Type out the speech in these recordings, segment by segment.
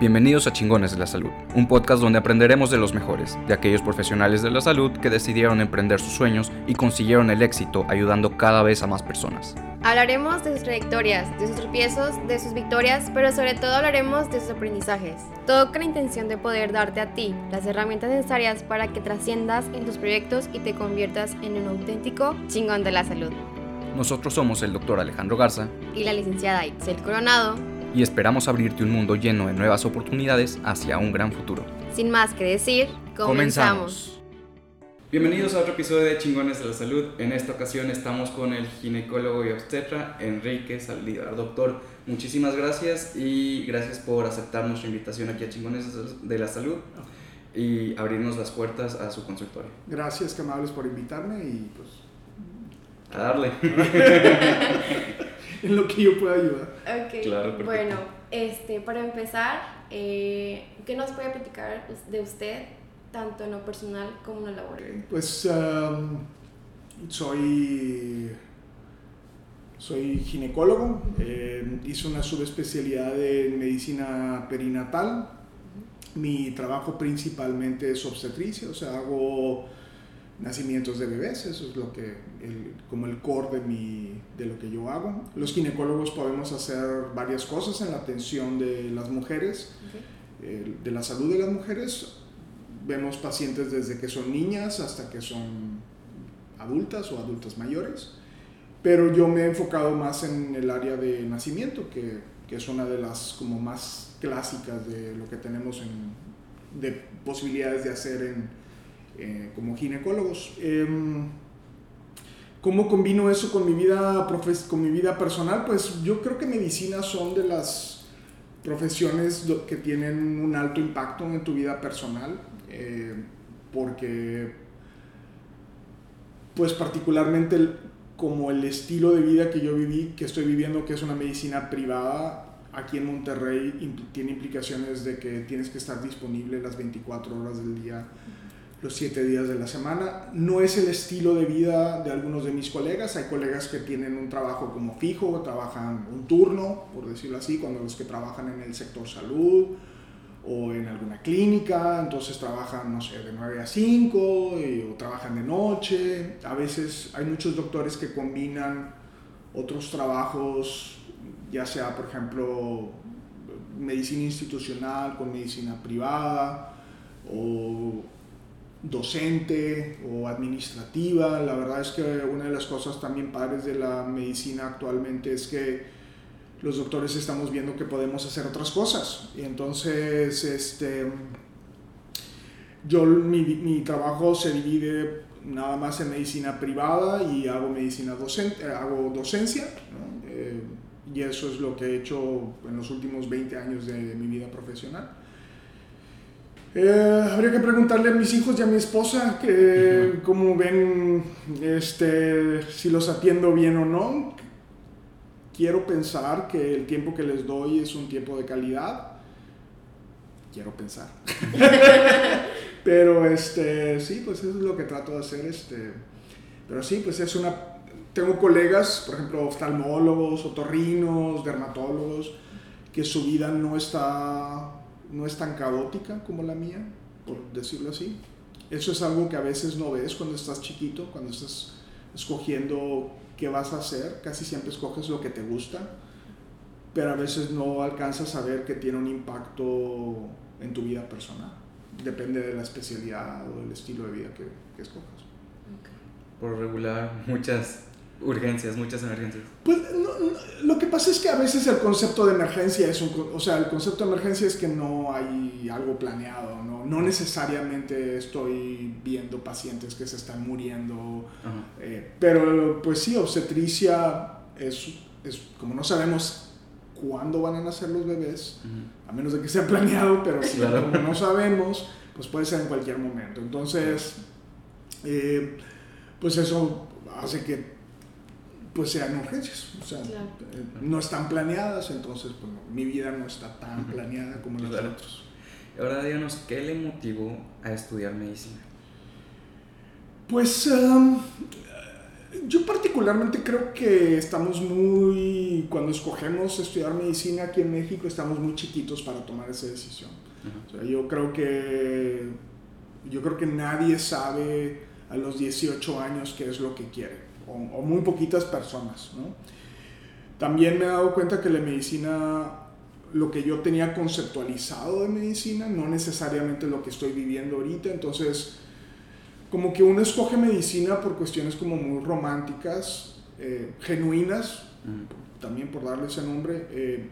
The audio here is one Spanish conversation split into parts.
Bienvenidos a Chingones de la Salud, un podcast donde aprenderemos de los mejores, de aquellos profesionales de la salud que decidieron emprender sus sueños y consiguieron el éxito ayudando cada vez a más personas. Hablaremos de sus trayectorias, de sus tropiezos, de sus victorias, pero sobre todo hablaremos de sus aprendizajes. Todo con la intención de poder darte a ti las herramientas necesarias para que trasciendas en tus proyectos y te conviertas en un auténtico chingón de la salud. Nosotros somos el doctor Alejandro Garza y la licenciada Itzel Coronado y esperamos abrirte un mundo lleno de nuevas oportunidades hacia un gran futuro. Sin más que decir, comenzamos. Bienvenidos a otro episodio de Chingones de la Salud. En esta ocasión estamos con el ginecólogo y obstetra Enrique Saldívar. Doctor, muchísimas gracias y gracias por aceptar nuestra invitación aquí a Chingones de la Salud y abrirnos las puertas a su consultorio. Gracias, que amables por invitarme y pues... A darle. en lo que yo pueda ayudar. Ok, claro, bueno, este, para empezar, eh, ¿qué nos puede platicar de usted, tanto en lo personal como en lo laboral? Pues um, soy, soy ginecólogo, eh, hice una subespecialidad en medicina perinatal. Mi trabajo principalmente es obstetricia, o sea, hago nacimientos de bebés, eso es lo que, como el core de, mi, de lo que yo hago. Los ginecólogos podemos hacer varias cosas en la atención de las mujeres, de la salud de las mujeres. Vemos pacientes desde que son niñas hasta que son adultas o adultas mayores, pero yo me he enfocado más en el área de nacimiento, que, que es una de las como más clásicas de lo que tenemos en, de posibilidades de hacer en eh, como ginecólogos. Em, ¿Cómo combino eso con mi, vida con mi vida personal? Pues yo creo que medicina son de las profesiones que tienen un alto impacto en tu vida personal, eh, porque pues particularmente como el estilo de vida que yo viví, que estoy viviendo, que es una medicina privada, aquí en Monterrey tiene implicaciones de que tienes que estar disponible las 24 horas del día los siete días de la semana. No es el estilo de vida de algunos de mis colegas. Hay colegas que tienen un trabajo como fijo, trabajan un turno, por decirlo así, cuando los que trabajan en el sector salud o en alguna clínica, entonces trabajan, no sé, de 9 a 5 o trabajan de noche. A veces hay muchos doctores que combinan otros trabajos, ya sea, por ejemplo, medicina institucional con medicina privada o docente o administrativa. La verdad es que una de las cosas también padres de la medicina actualmente es que los doctores estamos viendo que podemos hacer otras cosas. Y entonces, este, yo, mi, mi trabajo se divide nada más en medicina privada y hago medicina docente, hago docencia. Eh, y eso es lo que he hecho en los últimos 20 años de mi vida profesional. Eh, habría que preguntarle a mis hijos y a mi esposa que cómo ven este, si los atiendo bien o no. Quiero pensar que el tiempo que les doy es un tiempo de calidad. Quiero pensar. pero este, sí, pues eso es lo que trato de hacer. Este, pero sí, pues es una... Tengo colegas, por ejemplo, oftalmólogos, otorrinos, dermatólogos, que su vida no está no es tan caótica como la mía, por decirlo así. Eso es algo que a veces no ves cuando estás chiquito, cuando estás escogiendo qué vas a hacer, casi siempre escoges lo que te gusta, pero a veces no alcanzas a ver que tiene un impacto en tu vida personal. Depende de la especialidad o del estilo de vida que, que escojas. Por regular, muchas urgencias, muchas emergencias. Pues lo que pasa es que a veces el concepto de emergencia es un, o sea, el concepto de emergencia es que no hay algo planeado, no, no necesariamente estoy viendo pacientes que se están muriendo, eh, pero pues sí, obstetricia es, es, como no sabemos cuándo van a nacer los bebés, a menos de que sea planeado, pero sí, como no sabemos, pues puede ser en cualquier momento. Entonces, eh, pues eso hace que pues sean urgencias. O sea, eh, no están planeadas, entonces pues, mi vida no está tan planeada como la de otros. Ahora díganos, ¿qué le motivó a estudiar medicina? Pues um, Yo particularmente creo que estamos muy, cuando escogemos estudiar medicina aquí en México, estamos muy chiquitos para tomar esa decisión. O sea, yo creo que, yo creo que nadie sabe a los 18 años qué es lo que quiere, o, o muy poquitas personas. ¿no? También me he dado cuenta que la medicina, lo que yo tenía conceptualizado de medicina, no necesariamente lo que estoy viviendo ahorita, entonces como que uno escoge medicina por cuestiones como muy románticas, eh, genuinas, también por darle ese nombre. Eh,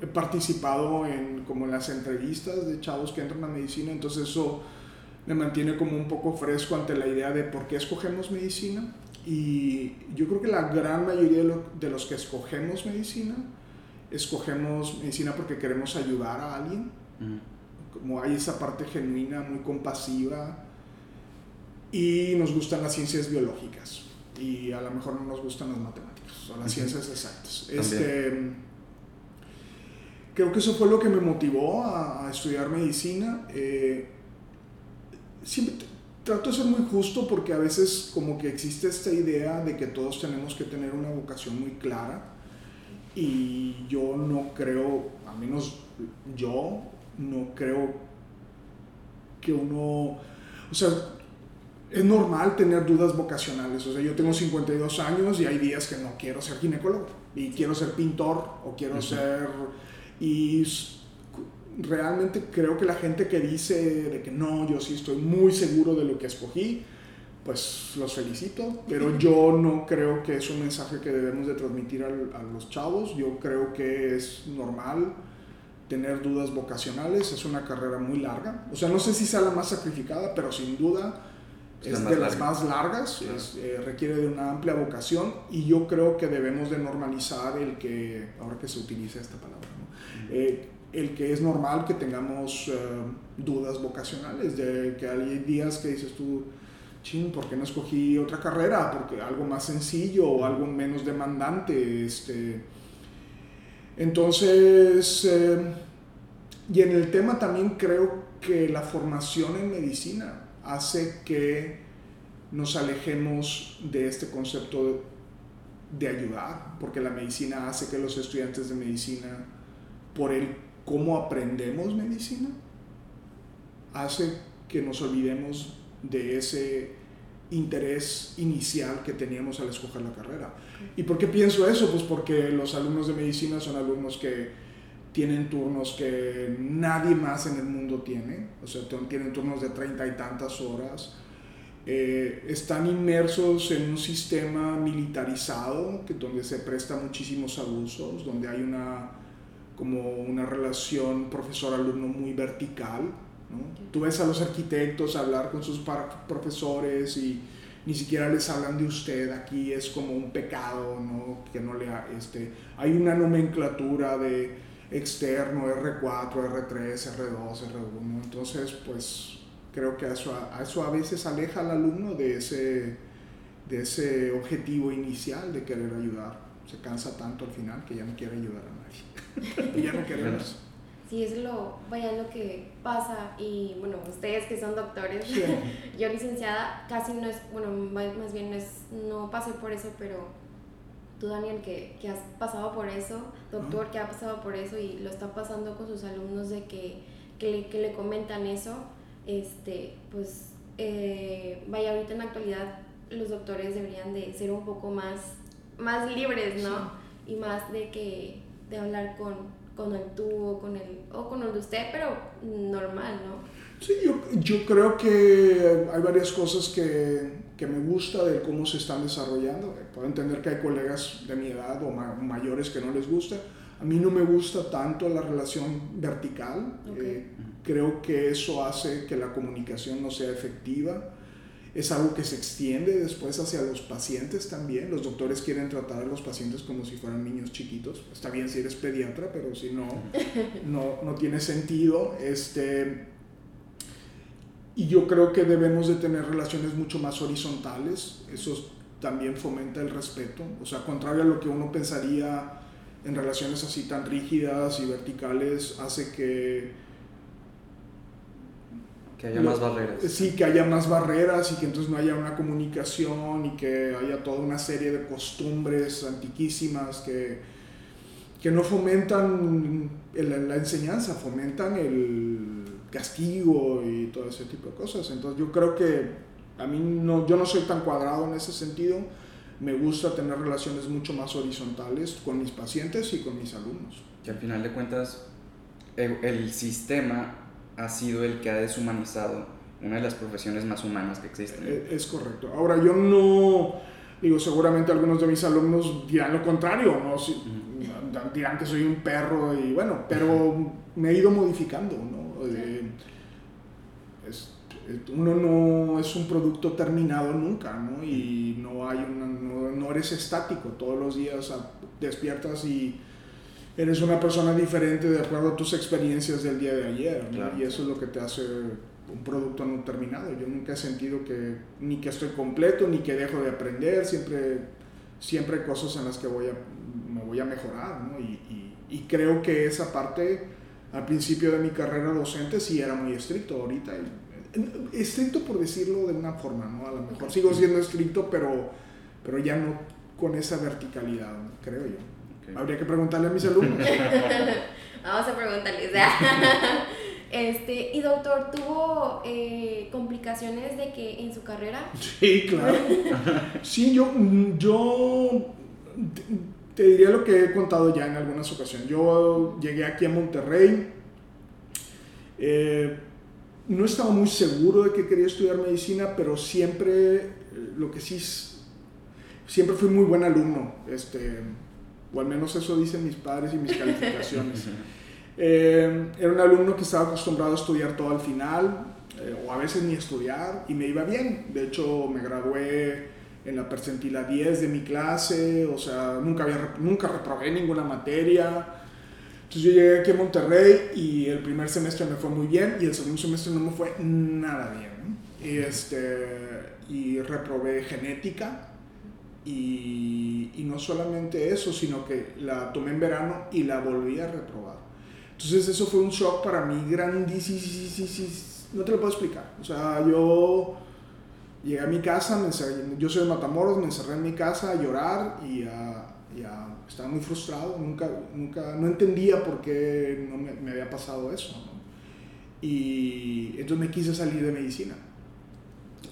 he participado en como en las entrevistas de chavos que entran a medicina, entonces eso me mantiene como un poco fresco ante la idea de por qué escogemos medicina. Y yo creo que la gran mayoría de, los que escogemos medicina, escogemos medicina porque queremos ayudar a alguien. Como hay esa parte genuina, muy compasiva, y nos gustan las ciencias biológicas y a lo mejor no nos gustan las matemáticas o las ciencias exactas. Este, creo que eso fue lo que me motivó a, estudiar medicina. Eh, siempre trato de ser muy justo porque a veces como que existe esta idea de que todos tenemos que tener una vocación muy clara y yo no creo, al menos yo no creo que uno, o sea, es normal tener dudas vocacionales. O sea, yo tengo 52 años y hay días que no quiero ser ginecólogo y quiero ser pintor o quiero ser... Y realmente creo que la gente que dice de que no, yo sí estoy muy seguro de lo que escogí, pues los felicito, pero yo no creo que es un mensaje que debemos de transmitir a los chavos. Yo creo que es normal tener dudas vocacionales, es una carrera muy larga. O sea, no sé si sea la más sacrificada, pero sin duda es, de las más largas, eh, requiere de una amplia vocación y yo creo que debemos de normalizar el que, ahora que se utiliza esta palabra, eh, el que es normal que tengamos eh, dudas vocacionales, de que hay días que dices tú, ching, ¿por qué no escogí otra carrera? Porque algo más sencillo o algo menos demandante. Este. Entonces, y en el tema también creo que la formación en medicina, hace que nos alejemos de este concepto de ayudar, porque la medicina hace que los estudiantes de medicina, por el cómo aprendemos medicina, hace que nos olvidemos de ese interés inicial que teníamos al escoger la carrera. ¿Y por qué pienso eso? Pues porque los alumnos de medicina son alumnos que tienen turnos que nadie más en el mundo tiene, o sea, tienen turnos de treinta y tantas horas, eh, están inmersos en un sistema militarizado que, donde se presta muchísimos abusos, donde hay una, como una relación profesor-alumno muy vertical. ¿no? Tú ves a los arquitectos hablar con sus profesores y ni siquiera les hablan de usted, aquí es como un pecado, ¿no? que no le, este, hay una nomenclatura de externo, R4, R3, R2, R1. Entonces, pues creo que eso, a eso a veces aleja al alumno de ese, de ese objetivo inicial de querer ayudar. Se cansa tanto al final que ya no quiere ayudar a nadie. ya no quiere eso. Sí, es lo, vaya, lo que pasa y bueno, ustedes que son doctores, yo licenciada casi no es, bueno, más bien no, es, no pasé por eso, pero tú Daniel, que, que, has pasado por eso, doctor, que ha pasado por eso y lo está pasando con sus alumnos de que, que, le, que le comentan eso, este, pues eh, vaya, ahorita en la actualidad los doctores deberían de ser un poco más, más libres, ¿no? Y más de que, de hablar con, con el tú o con el, o con el de usted, pero normal, ¿no? Sí, yo, yo creo que hay varias cosas que que me gusta de cómo se están desarrollando. Puedo entender que hay colegas de mi edad o mayores que no les gusta. A mí no me gusta tanto la relación vertical. Eh, creo que eso hace que la comunicación no sea efectiva. Es algo que se extiende después hacia los pacientes también. Los doctores quieren tratar a los pacientes como si fueran niños chiquitos. Está bien si eres pediatra, pero si no, no, no tiene sentido. Este, y yo creo que debemos de tener relaciones mucho más horizontales, eso también fomenta el respeto, o sea, contrario a lo que uno pensaría en relaciones así tan rígidas y verticales, hace que Que haya más barreras. Sí, que haya más barreras y que entonces no haya una comunicación y que haya toda una serie de costumbres antiquísimas que, que no fomentan la enseñanza, fomentan el castigo y todo ese tipo de cosas. Entonces yo creo que a mí no, yo no soy tan cuadrado en ese sentido. Me gusta tener relaciones mucho más horizontales con mis pacientes y con mis alumnos. Que al final de cuentas el, el sistema ha sido el que ha deshumanizado una de las profesiones más humanas que existen. Eh, es correcto. Ahora, yo no, digo, seguramente algunos de mis alumnos dirán lo contrario, ¿no? dirán que soy un perro y bueno, pero me he ido modificando, ¿no? Eh, uno no es un producto terminado nunca, ¿no? Y no, hay una, no, eres estático, todos los días despiertas y eres una persona diferente de acuerdo a tus experiencias del día de ayer, y eso es lo que te hace un producto no terminado. Yo nunca he sentido que ni que estoy completo, ni que dejo de aprender, siempre, siempre hay cosas en las que voy a, me voy a mejorar, ¿no? y, y, y creo que esa parte al principio de mi carrera docente sí era muy estricto, ahorita estricto por decirlo de una forma, ¿no? A lo mejor sigo siendo estricto, pero, pero ya no con esa verticalidad, creo yo. Habría que preguntarle a mis alumnos. Vamos a preguntarles. Este, y doctor, ¿tuvo eh, complicaciones de que en su carrera? Sí, claro. Sí, yo, yo te diría lo que he contado ya en algunas ocasiones. Yo llegué aquí a Monterrey. Eh, no estaba muy seguro de que quería estudiar medicina, pero siempre, eh, lo que sí, siempre fui muy buen alumno, este, o al menos eso dicen mis padres y mis calificaciones. Eh, era un alumno que estaba acostumbrado a estudiar todo al final, eh, o a veces ni estudiar, y me iba bien. De hecho, me gradué en la percentila 10 de mi clase, o sea, nunca, había, nunca reprobé ninguna materia. Entonces yo llegué aquí a Monterrey y el primer semestre me fue muy bien y el segundo semestre no me fue nada bien. Y, este, y reprobé genética y, y, no solamente eso, sino que la tomé en verano y la volví a reprobar. Entonces eso fue un shock para mí grandísimo, no te lo puedo explicar. O sea, yo llegué a mi casa, me yo soy de Matamoros, me encerré en mi casa a llorar y a ya estaba muy frustrado, nunca, nunca, no entendía por qué no me, me había pasado eso. Y entonces me quise salir de medicina.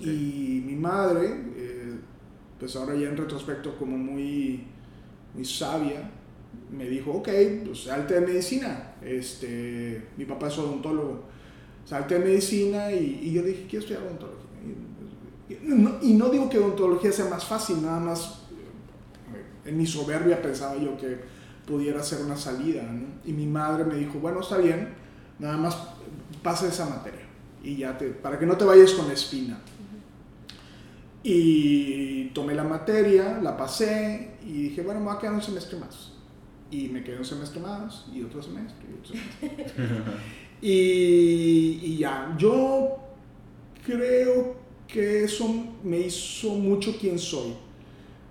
Y mi madre, eh, pues ahora ya en retrospecto como muy, muy sabia, me dijo, ok, pues salte de medicina. Este, mi papá es odontólogo. Salte de medicina y, y yo dije, quiero estudiar odontología. Y no, y no digo que odontología sea más fácil, nada más en mi soberbia pensaba yo que pudiera ser una salida. Y mi madre me dijo, bueno, está bien, nada más pasa esa materia. Y ya te, para que no te vayas con espina. Y tomé la materia, la pasé y dije, bueno, me voy a quedar un semestre más. Y me quedé un semestre más y otro semestre. Y, otro semestre. y, y ya, yo creo que eso me hizo mucho quien soy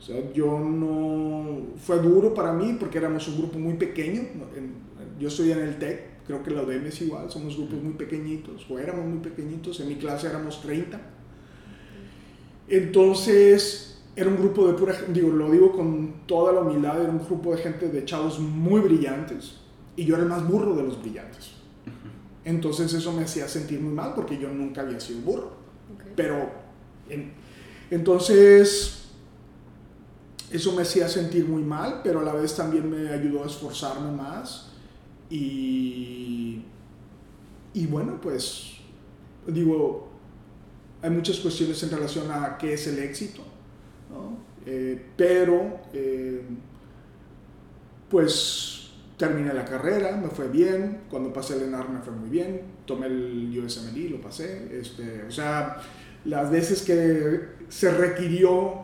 o sea, yo no... Fue duro para mí porque éramos un grupo muy pequeño. Yo estoy en el TEC, creo que la UDEM es igual, somos grupos muy pequeñitos, o éramos muy pequeñitos, en mi clase éramos 30. Entonces, era un grupo de pura digo, lo digo con toda la humildad, era un grupo de gente, de chavos muy brillantes, y yo era el más burro de los brillantes. Entonces eso me hacía sentir muy mal porque yo nunca había sido burro. Pero, entonces eso me hacía sentir muy mal, pero a la vez también me ayudó a esforzarme más. Y, y bueno, pues digo, hay muchas cuestiones en relación a qué es el éxito, ¿no? eh, pero eh, pues terminé la carrera, me fue bien, cuando pasé el ENAR me fue muy bien, tomé el USMLE, lo pasé, este, o sea, las veces que se requirió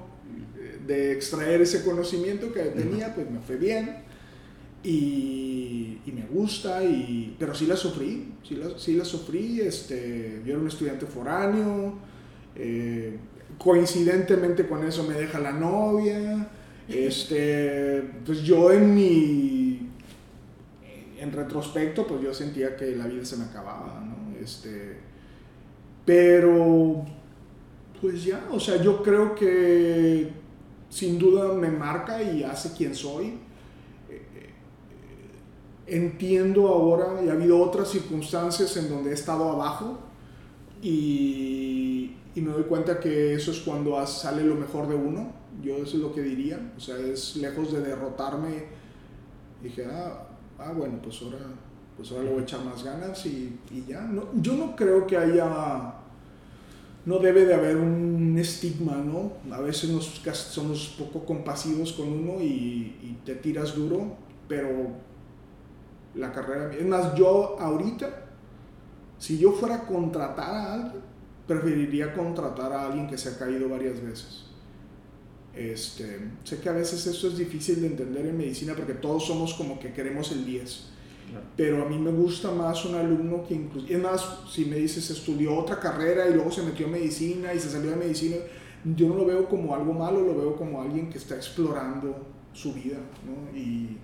de extraer ese conocimiento que tenía, pues me fue bien y, y, me gusta, y, pero sí la sufrí, sí la, sí la sufrí, este, yo era un estudiante foráneo, eh, coincidentemente con eso me deja la novia, este, pues yo en mi, en retrospecto, pues yo sentía que la vida se me acababa, ¿no? Este, Pero, pues ya, o sea, yo creo que sin duda me marca y hace quien soy. Entiendo ahora, y ha habido otras circunstancias en donde he estado abajo y, y me doy cuenta que eso es cuando sale lo mejor de uno. Yo eso es lo que diría. O sea, es lejos de derrotarme. Dije, ah, ah bueno, pues ahora, pues ahora le voy a echar más ganas y, y ya. No, yo no creo que haya no debe de haber un estigma, ¿no? A veces nos, somos poco compasivos con uno y, y, te tiras duro, pero la carrera... Es más, yo ahorita, si yo fuera a contratar a alguien, preferiría contratar a alguien que se ha caído varias veces. Este, sé que a veces eso es difícil de entender en medicina porque todos somos como que queremos el 10 pero a mí me gusta más un alumno que incluso, es más, si me dices estudió otra carrera y luego se metió en medicina y se salió de medicina, yo no lo veo como algo malo, lo veo como alguien que está explorando su vida, ¿no? Y,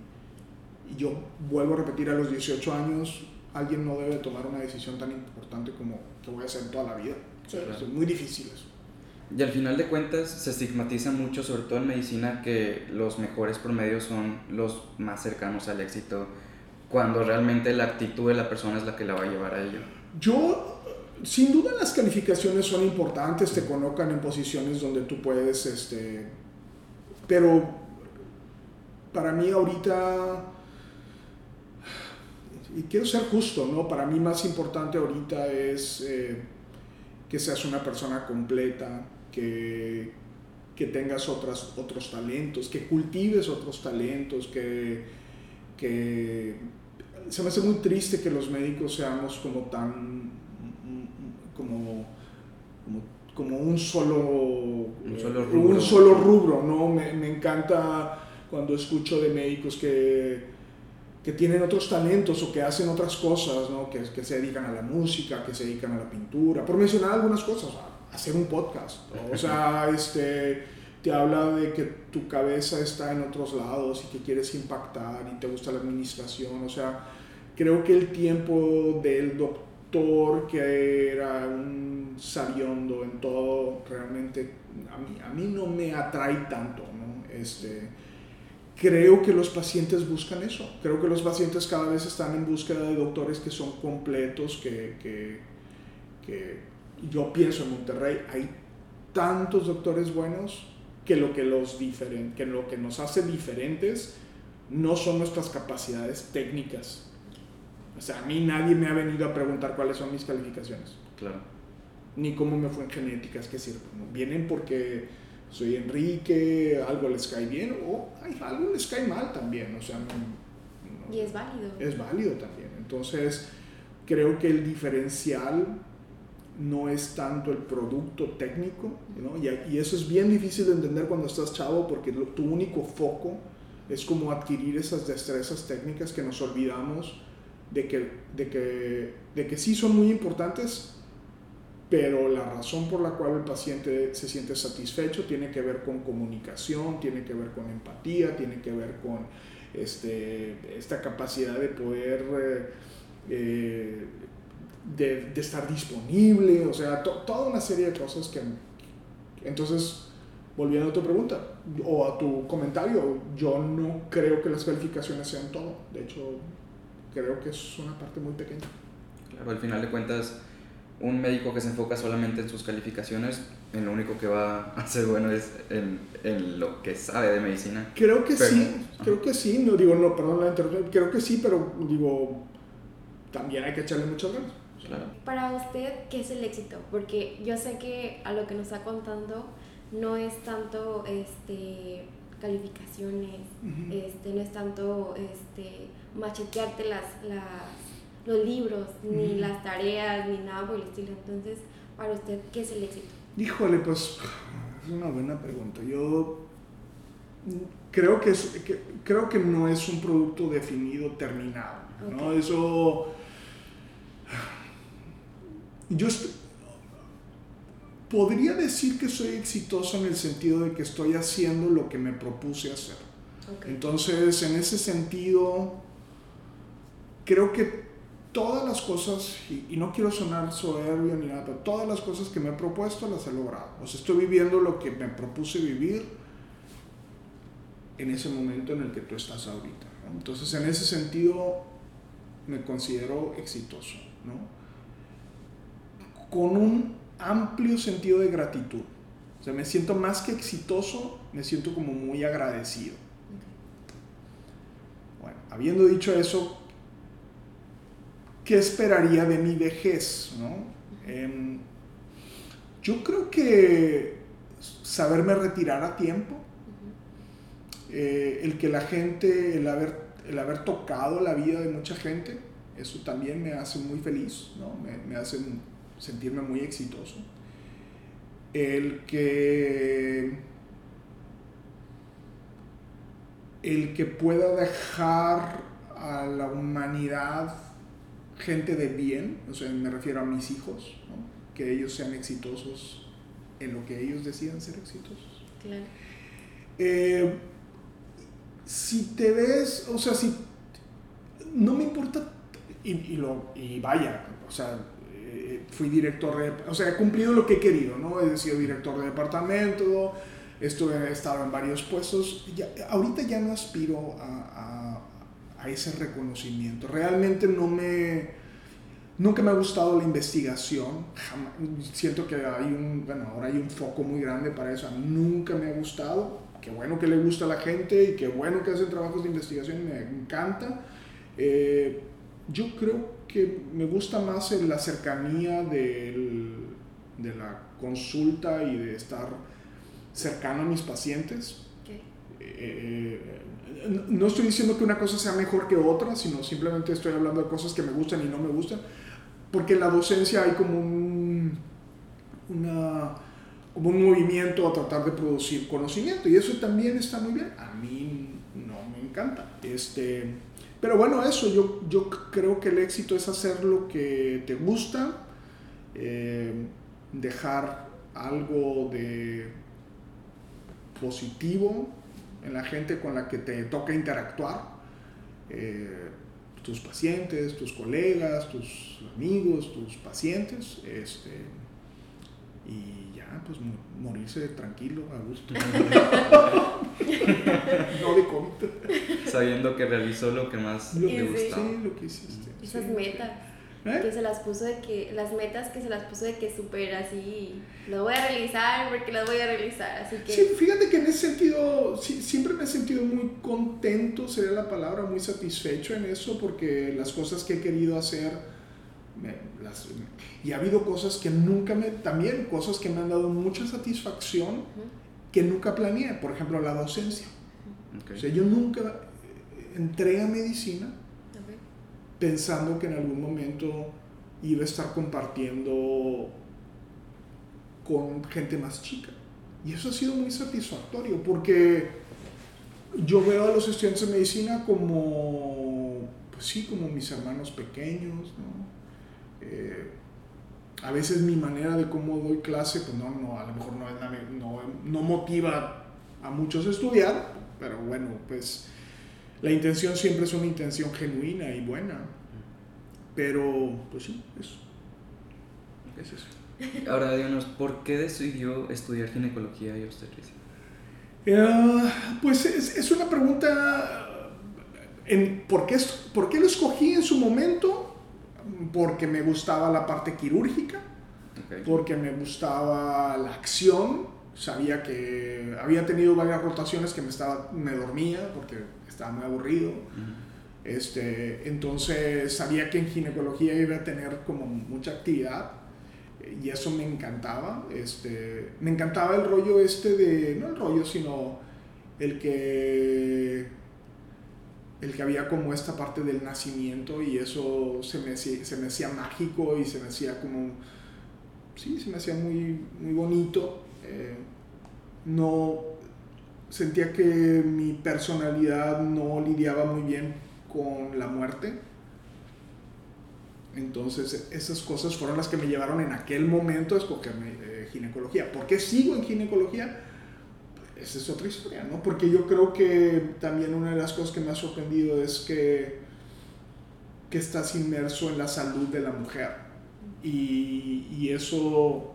y yo vuelvo a repetir, a los 18 años, alguien no debe tomar una decisión tan importante como que voy a hacer toda la vida. Es muy difícil eso. Y al final de cuentas se estigmatiza mucho, sobre todo en medicina, que los mejores promedios son los más cercanos al éxito cuando realmente la actitud de la persona es la que la va a llevar a ello. Yo, sin duda las calificaciones son importantes, te colocan en posiciones donde tú puedes, este, pero para mí ahorita, y quiero ser justo, ¿no? Para mí más importante ahorita es eh, que seas una persona completa, que, que tengas otras, otros talentos, que cultives otros talentos, que, que se me hace muy triste que los médicos seamos como tan, como, como, un solo, un solo rubro, un solo rubro ¿no? Me, me, encanta cuando escucho de médicos que, que tienen otros talentos o que hacen otras cosas, ¿no? que, que, se dedican a la música, que se dedican a la pintura, por mencionar algunas cosas, hacer un podcast, o sea, este te habla de que tu cabeza está en otros lados y que quieres impactar y te gusta la administración, o sea, creo que el tiempo del doctor que era un sabiondo en todo, realmente a mí, a mí no me atrae tanto, ¿no? Este, creo que los pacientes buscan eso, creo que los pacientes cada vez están en búsqueda de doctores que son completos, que, que, que yo pienso en Monterrey, hay tantos doctores buenos que lo que, los diferen, que lo que nos hace diferentes no son nuestras capacidades técnicas, o sea, a mí nadie me ha venido a preguntar cuáles son mis calificaciones. Claro. Ni cómo me fue en genéticas, qué sirve. Vienen porque soy Enrique, algo les cae bien o algo les cae mal también. O sea, y es válido. Es válido también. Entonces, creo que el diferencial no es tanto el producto técnico, ¿no? y, y, eso es bien difícil de entender cuando estás chavo porque tu único foco es como adquirir esas destrezas técnicas que nos olvidamos de que, de que, de que sí son muy importantes, pero la razón por la cual el paciente se siente satisfecho tiene que ver con comunicación, tiene que ver con empatía, tiene que ver con este, esta capacidad de poder, eh, eh, de, de, estar disponible, o sea, toda una serie de cosas que... Entonces, volviendo a tu pregunta o a tu comentario, yo no creo que las calificaciones sean todo. De hecho, creo que es una parte muy pequeña. Claro, al final de cuentas, un médico que se enfoca solamente en sus calificaciones, en lo único que va a ser bueno es en, en lo que sabe de medicina. Creo que sí, creo que sí, no digo, no, perdón la interrupción, creo que sí, pero digo, también hay que echarle muchas ganas. Claro. Para usted, ¿qué es el éxito? Porque yo sé que a lo que nos está contando no es tanto este calificaciones, este, no es tanto este, machetearte las, las, los libros, ni las tareas, ni nada por el estilo. Entonces, para usted, ¿qué es el éxito? Híjole, pues es una buena pregunta. Yo creo que, es, creo que no es un producto definido, terminado. ¿no? Eso... Yo podría decir que soy exitoso en el sentido de que estoy haciendo lo que me propuse hacer. Entonces, en ese sentido, creo que todas las cosas, y, no quiero sonar soberbio ni nada, pero todas las cosas que me he propuesto las he logrado. O sea, estoy viviendo lo que me propuse vivir en ese momento en el que tú estás ahorita. Entonces, en ese sentido, me considero exitoso, ¿no? Con un amplio sentido de gratitud. O sea, me siento más que exitoso, me siento como muy agradecido. Bueno, habiendo dicho eso, ¿qué esperaría de mi vejez? Em, yo creo que saberme retirar a tiempo, eh, el que la gente, el haber, el haber tocado la vida de mucha gente, eso también me hace muy feliz, ¿no? me, me hace sentirme muy exitoso. El que el que pueda dejar a la humanidad gente de bien, o sea, me refiero a mis hijos, que ellos sean exitosos en lo que ellos decidan ser exitosos. Claro. Eh, si te ves, o sea, si no me importa, y, lo, y vaya, o sea, eh, fui director de, o sea, he cumplido lo que he querido, ¿no? He sido director de departamento, estuve, he estado en varios puestos, ya, ahorita ya no aspiro a a ese reconocimiento. Realmente no me... Nunca me ha gustado la investigación, siento que hay un, bueno, ahora hay un foco muy grande para eso, nunca me ha gustado, qué bueno que le gusta a la gente y qué bueno que hacen trabajos de investigación, me encanta. Eh, yo creo que me gusta más la cercanía del, de la consulta y de estar cercano a mis pacientes. Eh, no estoy diciendo que una cosa sea mejor que otra, sino simplemente estoy hablando de cosas que me gustan y no me gustan, porque en la docencia hay como un, un movimiento a tratar de producir conocimiento y eso también está muy bien. A mí no me encanta. Este, pero bueno, eso, yo, yo creo que el éxito es hacer lo que te gusta, eh, dejar algo de positivo en la gente con la que te toca interactuar, eh, tus pacientes, tus colegas, tus amigos, tus pacientes, este, y ya, pues morirse tranquilo, a gusto. no de COVID. Sabiendo que realizó lo que más le gustaba. Sí, lo que hiciste. Esas metas. ¿Eh? Que se las puso de que, las metas que se las puso de que supera así, lo voy a realizar porque las voy a realizar, así que... Sí, fíjate que en ese sentido, siempre me he sentido muy contento, sería la palabra, muy satisfecho en eso, porque las cosas que he querido hacer, las, y ha habido cosas que nunca me, también cosas que me han dado mucha satisfacción, que nunca planeé, por ejemplo, la docencia. O sea, yo nunca entré a medicina pensando que en algún momento iba a estar compartiendo con gente más chica. Y eso ha sido muy satisfactorio porque yo veo a los estudiantes de medicina como, pues sí, como mis hermanos pequeños, eh, a veces mi manera de cómo doy clase, pues no, no a lo mejor no, no, no motiva a muchos a estudiar, pero bueno, pues la intención siempre es una intención genuina y buena. Pero, pues sí, eso. Es eso. Ahora, díganos, ¿por qué decidió estudiar ginecología y obstetricia? Eh, pues es, es, una pregunta. En, ¿por, qué, ¿Por qué lo escogí en su momento? Porque me gustaba la parte quirúrgica, porque me gustaba la acción. Sabía que había tenido varias rotaciones que me, estaba, me dormía porque estaba muy aburrido. Este, entonces sabía que en ginecología iba a tener como mucha actividad y eso me encantaba. Este, me encantaba el rollo este de, no el rollo, sino el que, el que había como esta parte del nacimiento y eso se me, se me hacía mágico y se me hacía como, sí, se me hacía muy, muy bonito. Eh, no sentía que mi personalidad no lidiaba muy bien con la muerte. Entonces, esas cosas fueron las que me llevaron en aquel momento a escogerme eh, ginecología. ¿Por qué sigo en ginecología? Esa es otra historia, ¿no? Porque yo creo que también una de las cosas que me ha sorprendido es que que estás inmerso en la salud de la mujer. Y, y eso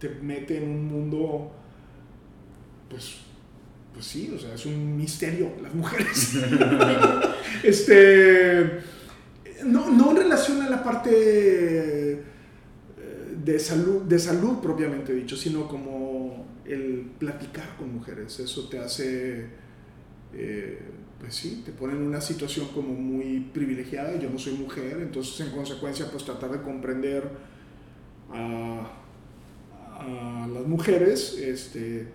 te mete en un mundo, pues, pues sí, o sea, es un misterio las mujeres. este, no, no en relación a la parte eh, de salud, de salud propiamente dicho, sino como el platicar con mujeres. Eso te hace, eh, pues sí, te pone en una situación como muy privilegiada. Yo no soy mujer, entonces en consecuencia pues tratar de comprender a, a las mujeres, este,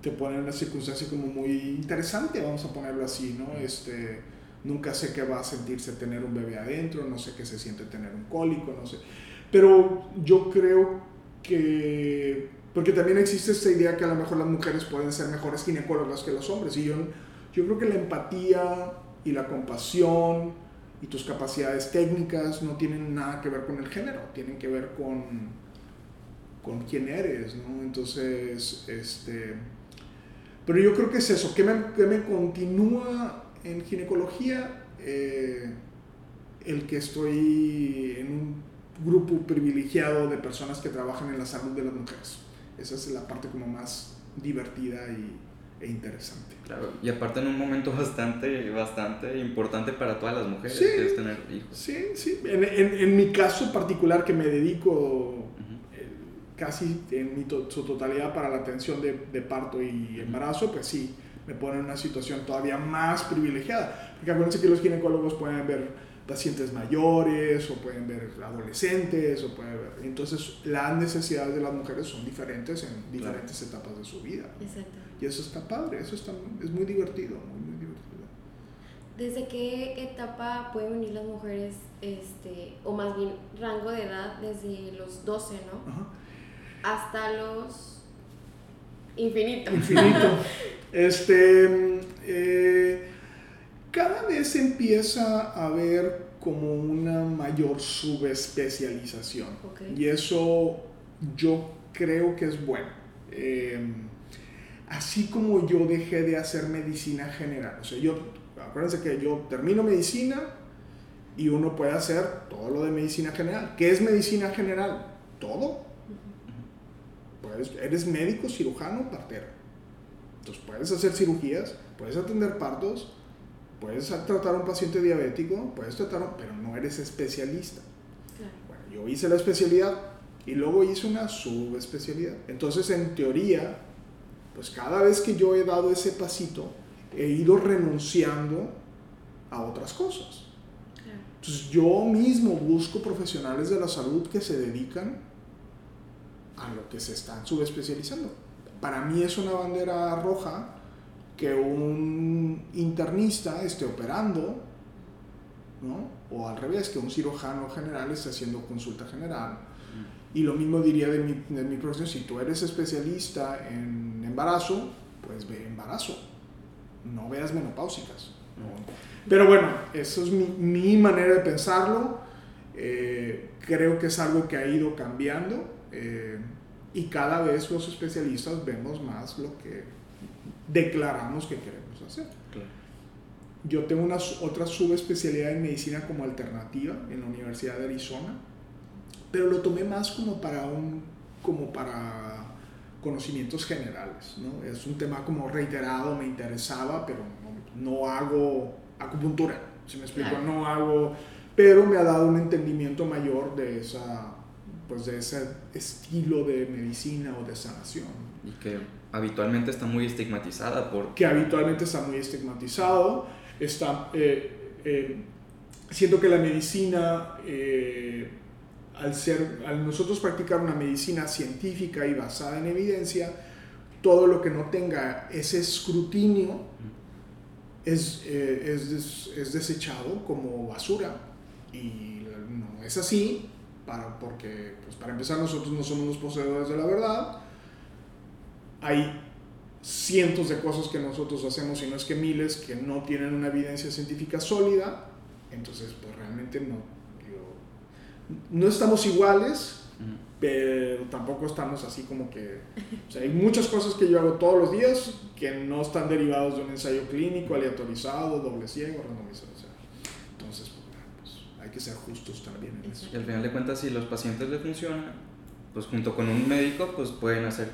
te pone en una circunstancia como muy interesante, vamos a ponerlo así, ¿no? Este, nunca sé qué va a sentirse tener un bebé adentro, no sé qué se siente tener un cólico, no sé. Pero yo creo que, porque también existe esta idea que a lo mejor las mujeres pueden ser mejores ginecólogas que los hombres, y yo, yo creo que la empatía y la compasión y tus capacidades técnicas no tienen nada que ver con el género, tienen que ver con, con quién eres, ¿no? Entonces, este... Pero yo creo que es eso, que me, que me continúa en ginecología eh, el que estoy en un grupo privilegiado de personas que trabajan en la salud de las mujeres. Esa es la parte como más divertida y, e interesante. Claro, y aparte en un momento bastante, bastante importante para todas las mujeres, que es tener hijos. Sí, sí. En, en, en, mi caso particular que me dedico casi en mi to su totalidad para la atención de, de, parto y embarazo, pues sí, me pone en una situación todavía más privilegiada. Porque acuérdense que los ginecólogos pueden ver pacientes mayores o pueden ver adolescentes o pueden ver... Entonces las necesidades de las mujeres son diferentes en diferentes claro. etapas de su vida. Exacto. Y eso está padre, eso está, es muy divertido, muy, muy divertido. ¿Desde qué etapa pueden venir las mujeres, este, o más bien rango de edad, desde los 12, ¿no? Ajá. Hasta los infinito. Infinito. este, eh, cada vez empieza a haber como una mayor subespecialización. Okay. Y eso yo creo que es bueno. Eh, así como yo dejé de hacer medicina general. O sea, yo, acuérdense que yo termino medicina y uno puede hacer todo lo de medicina general. ¿Qué es medicina general? Todo. Pues, eres médico, cirujano, partero. Entonces puedes hacer cirugías, puedes atender partos, puedes tratar a un paciente diabético, puedes tratar, pero no eres especialista. Claro. Bueno, yo hice la especialidad y luego hice una subespecialidad. Entonces, en teoría, pues cada vez que yo he dado ese pasito, he ido renunciando a otras cosas. Claro. Entonces, yo mismo busco profesionales de la salud que se dedican a lo que se están subespecializando. Para mí es una bandera roja que un internista esté operando, ¿no? O al revés, que un cirujano general esté haciendo consulta general. Y lo mismo diría de mi, de mi profesión, si tú eres especialista en embarazo, pues ve embarazo, no veas menopáusicas. ¿no? Pero bueno, eso es mi, mi manera de pensarlo. Eh, creo que es algo que ha ido cambiando eh, y cada vez los especialistas vemos más lo que declaramos que queremos hacer. Claro. Yo tengo una otra subespecialidad en medicina como alternativa en la Universidad de Arizona, pero lo tomé más como para un como para conocimientos generales, ¿no? Es un tema como reiterado, me interesaba, pero no, no hago acupuntura, si me explico, Claro. no hago, pero me ha dado un entendimiento mayor de esa pues de ese estilo de medicina o de sanación Y que habitualmente está muy estigmatizada por... que habitualmente está muy estigmatizado. Está, eh, eh, siento que la medicina, eh, al, ser, al nosotros practicar una medicina científica y basada en evidencia, todo lo que no tenga ese escrutinio es, eh, es, des, es desechado como basura. Y no es así, para, porque pues para empezar nosotros no somos los poseedores de la verdad. Hay cientos de cosas que nosotros hacemos, y no es que miles, que no tienen una evidencia científica sólida, entonces pues realmente no, no estamos iguales, pero tampoco estamos así como que, o sea, hay muchas cosas que yo hago todos los días que no están derivados de un ensayo clínico, aleatorizado, doble ciego, randomizado, o sea, hay que ser justos también en eso. Y al final de cuentas, si los pacientes le funcionan, pues junto con un médico, pues pueden hacer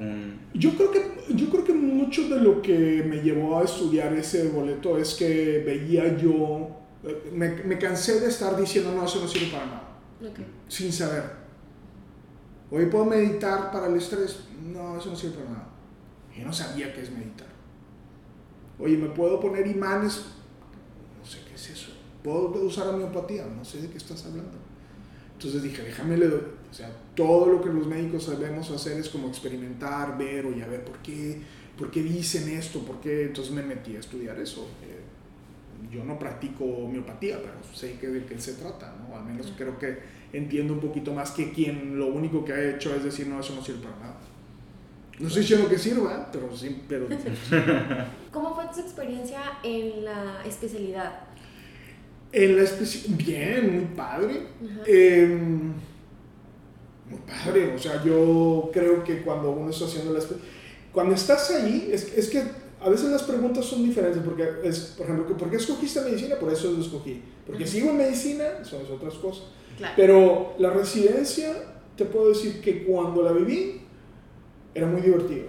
un... Yo creo que, yo creo que mucho de lo que me llevó a estudiar ese boleto es que veía yo, eh, me, me cansé de estar diciendo, no, eso no sirve para nada, Okay. sin saber. Hoy puedo meditar para el estrés, no, eso no sirve para nada. Yo no sabía qué es meditar. Oye, ¿me puedo poner imanes? No sé qué es eso. ¿Puedo usar homeopatía? No sé de qué estás hablando. Entonces dije, déjame le doy. O sea, todo lo que los médicos sabemos hacer es como experimentar, ver, oye, a ver, ¿por qué, ¿por qué dicen esto? ¿Por qué? Entonces me metí a estudiar eso. Eh, yo no practico homeopatía, pero sé que de qué se trata, ¿no? Al menos creo que entiendo un poquito más que quien lo único que ha hecho es decir, no, eso no sirve para nada. No estoy diciendo que sirva, pero sí, pero ¿Cómo fue tu experiencia en la especialidad? En la especie, bien, muy padre. Eh, muy padre, o sea, yo creo que cuando uno está haciendo la espe- cuando estás ahí, es, es que a veces las preguntas son diferentes, porque es, por ejemplo, ¿por qué escogiste medicina? Por eso lo escogí. Porque Ajá. sigo en medicina, son las otras cosas. Claro. Pero la residencia, te puedo decir que cuando la viví, era muy divertido.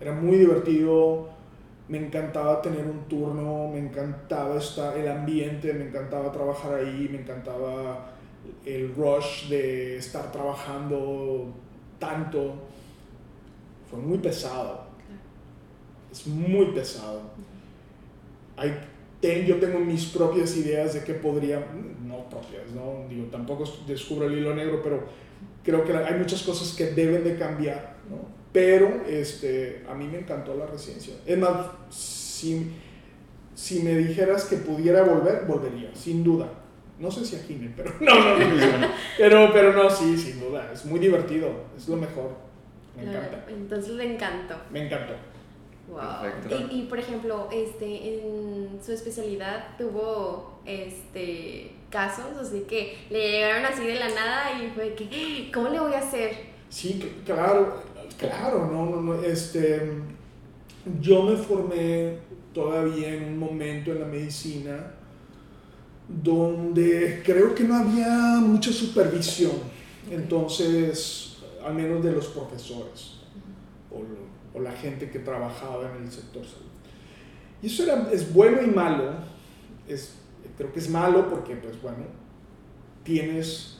Era muy divertido, me encantaba tener un turno, me encantaba estar, el ambiente, me encantaba trabajar ahí, me encantaba el rush de estar trabajando tanto. Fue muy pesado, es muy pesado. Hay, ten- yo tengo mis propias ideas de qué podría, no propias, no digo, tampoco descubro el hilo negro, pero creo que hay muchas cosas que deben de cambiar, ¿no? Pero este, a mí me encantó la residencia. Es más, si, si me dijeras que pudiera volver, volvería, sin duda. No sé si a Gine, pero no, no, no. pero, pero no, sí, sin duda. Es muy divertido, es lo mejor. Me Claro, encanta, Entonces le encantó. me encantó. Wow. Perfecto. Y, y, por ejemplo, este, en su especialidad tuvo este casos, así que le llegaron así de la nada y fue que, ¿cómo le voy a hacer? Sí, cl- claro, claro, no, no, no, este, yo me formé todavía en un momento en la medicina donde creo que no había mucha supervisión, entonces, al menos de los profesores o, lo- o la gente que trabajaba en el sector salud. Y eso era, es bueno y malo, es, creo que es malo porque, pues bueno, tienes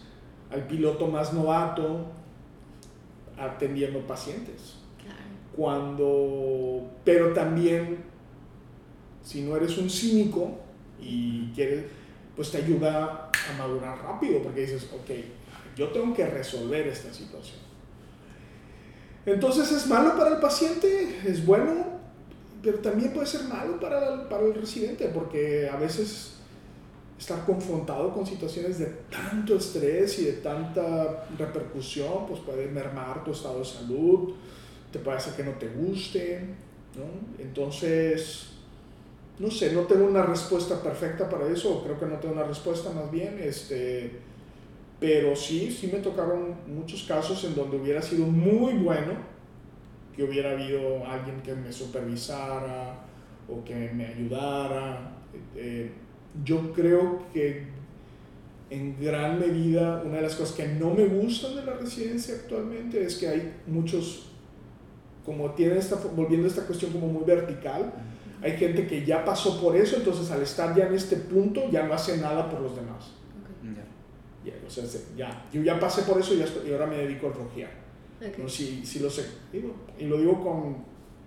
al piloto más novato, atendiendo pacientes. Claro. Cuando, pero también, si no eres un cínico y quieres, pues te ayuda a madurar rápido, porque dices, ok, yo tengo que resolver esta situación. Entonces es malo para el paciente, es bueno, pero también puede ser malo para el, para el residente, porque a veces estar confrontado con situaciones de tanto estrés y de tanta repercusión, pues puede mermar tu estado de salud, te puede hacer que no te guste, ¿no? Entonces, no sé, no tengo una respuesta perfecta para eso, creo que no tengo una respuesta más bien, este, pero sí, sí me tocaron muchos casos en donde hubiera sido muy bueno que hubiera habido alguien que me supervisara o que me ayudara. eh, yo creo que en gran medida una de las cosas que no me gustan de la residencia actualmente es que hay muchos, como tiene esta, volviendo a esta cuestión como muy vertical, hay gente que ya pasó por eso, entonces al estar ya en este punto ya no hace nada por los demás. Ya. Ya, o sea, se- ya, yo ya pasé por eso y, ya estoy- y ahora me dedico al rojear. Ok. ¿no? Sí, sí lo sé. Digo, y lo digo con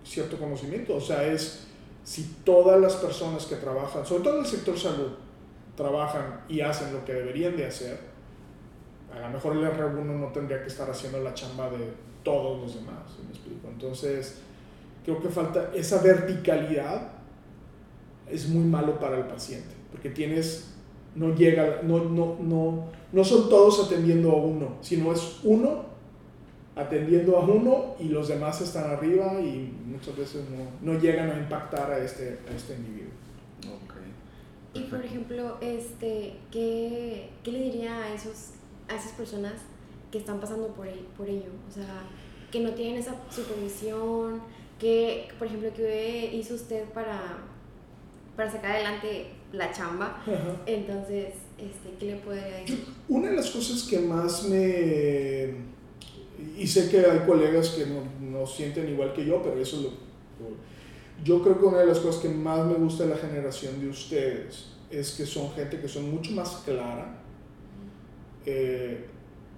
cierto conocimiento. O sea, es si todas las personas que trabajan, sobre todo en el sector salud, trabajan y hacen lo que deberían de hacer, a lo mejor el R1 no tendría que estar haciendo la chamba de todos los demás. ¿sí me explico? Entonces, creo que falta esa verticalidad es muy malo para el paciente, porque tienes, no llega, no, no, no, no son todos atendiendo a uno, sino es uno atendiendo a uno y los demás están arriba y muchas veces no, no llegan a impactar a este, a este individuo. Ok. Y por ejemplo, este, ¿qué, qué le diría a, esos, a esas personas que están pasando por, el- por ello? O sea, que no tienen esa supervisión, que, por ejemplo, ¿qué hizo usted para, para sacar adelante la chamba. Entonces, este, ¿qué le podría decir? Una de las cosas que más me... Y sé que hay colegas que no, no sienten igual que yo, pero eso es lo... Yo creo que una de las cosas que más me gusta de la generación de ustedes es que son gente que son mucho más clara. Eh,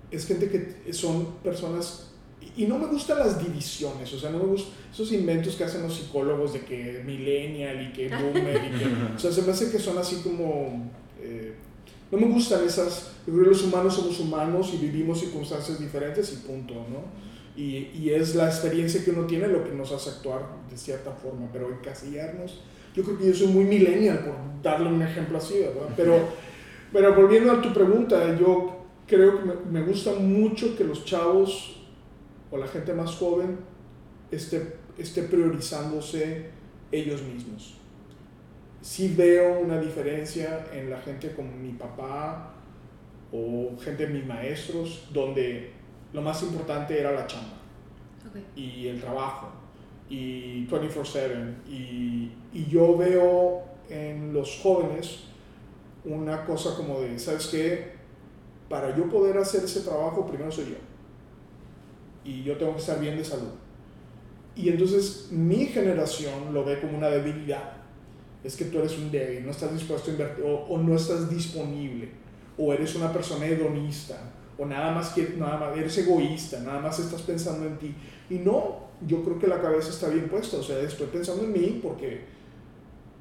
es gente que son personas y no me gustan las divisiones, o sea, no me gustan esos inventos que hacen los psicólogos de que millennial y que boomer, y que, o sea, se me hace que son así como, eh, no me gustan esas, yo creo que los humanos somos humanos y vivimos circunstancias diferentes y punto, ¿no? Y, y, es la experiencia que uno tiene lo que nos hace actuar de cierta forma, pero encasillarnos, yo creo que yo soy muy millennial, por darle un ejemplo así, ¿verdad? Pero, pero volviendo a tu pregunta, yo creo que me, me gusta mucho que los chavos o la gente más joven esté, esté priorizándose ellos mismos. Sí veo una diferencia en la gente como mi papá o gente de mis maestros, donde lo más importante era la chamba y el trabajo y 24/7. Y, y yo veo en los jóvenes una cosa como de, ¿sabes qué? Para yo poder hacer ese trabajo, primero soy yo y yo tengo que estar bien de salud. Y entonces mi generación lo ve como una debilidad. Es que tú eres un débil, no estás dispuesto a invertir o, no estás disponible, o eres una persona hedonista, o nada más, que, nada más eres egoísta, nada más estás pensando en ti. Y no, yo creo que la cabeza está bien puesta, o sea, estoy pensando en mí porque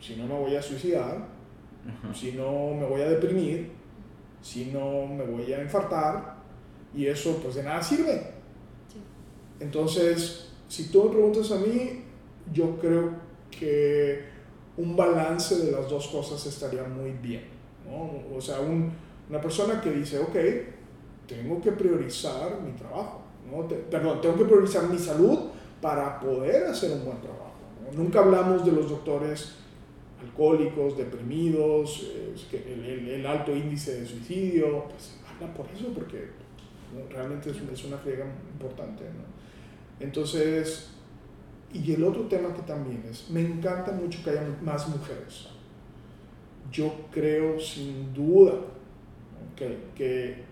si no me voy a suicidar, si no me voy a deprimir, si no me voy a infartar, y eso pues de nada sirve. Entonces, si tú me preguntas a mí, yo creo que un balance de las dos cosas estaría muy bien. ¿no? O sea, una persona que dice, ok, tengo que priorizar mi trabajo, ¿no? perdón, tengo que priorizar mi salud para poder hacer un buen trabajo. Nunca hablamos de los doctores alcohólicos, deprimidos, el, el, alto índice de suicidio, pues habla por eso, porque realmente es, una friega importante. ¿no? Entonces, y el otro tema que también es, me encanta mucho que haya más mujeres. Yo creo sin duda que,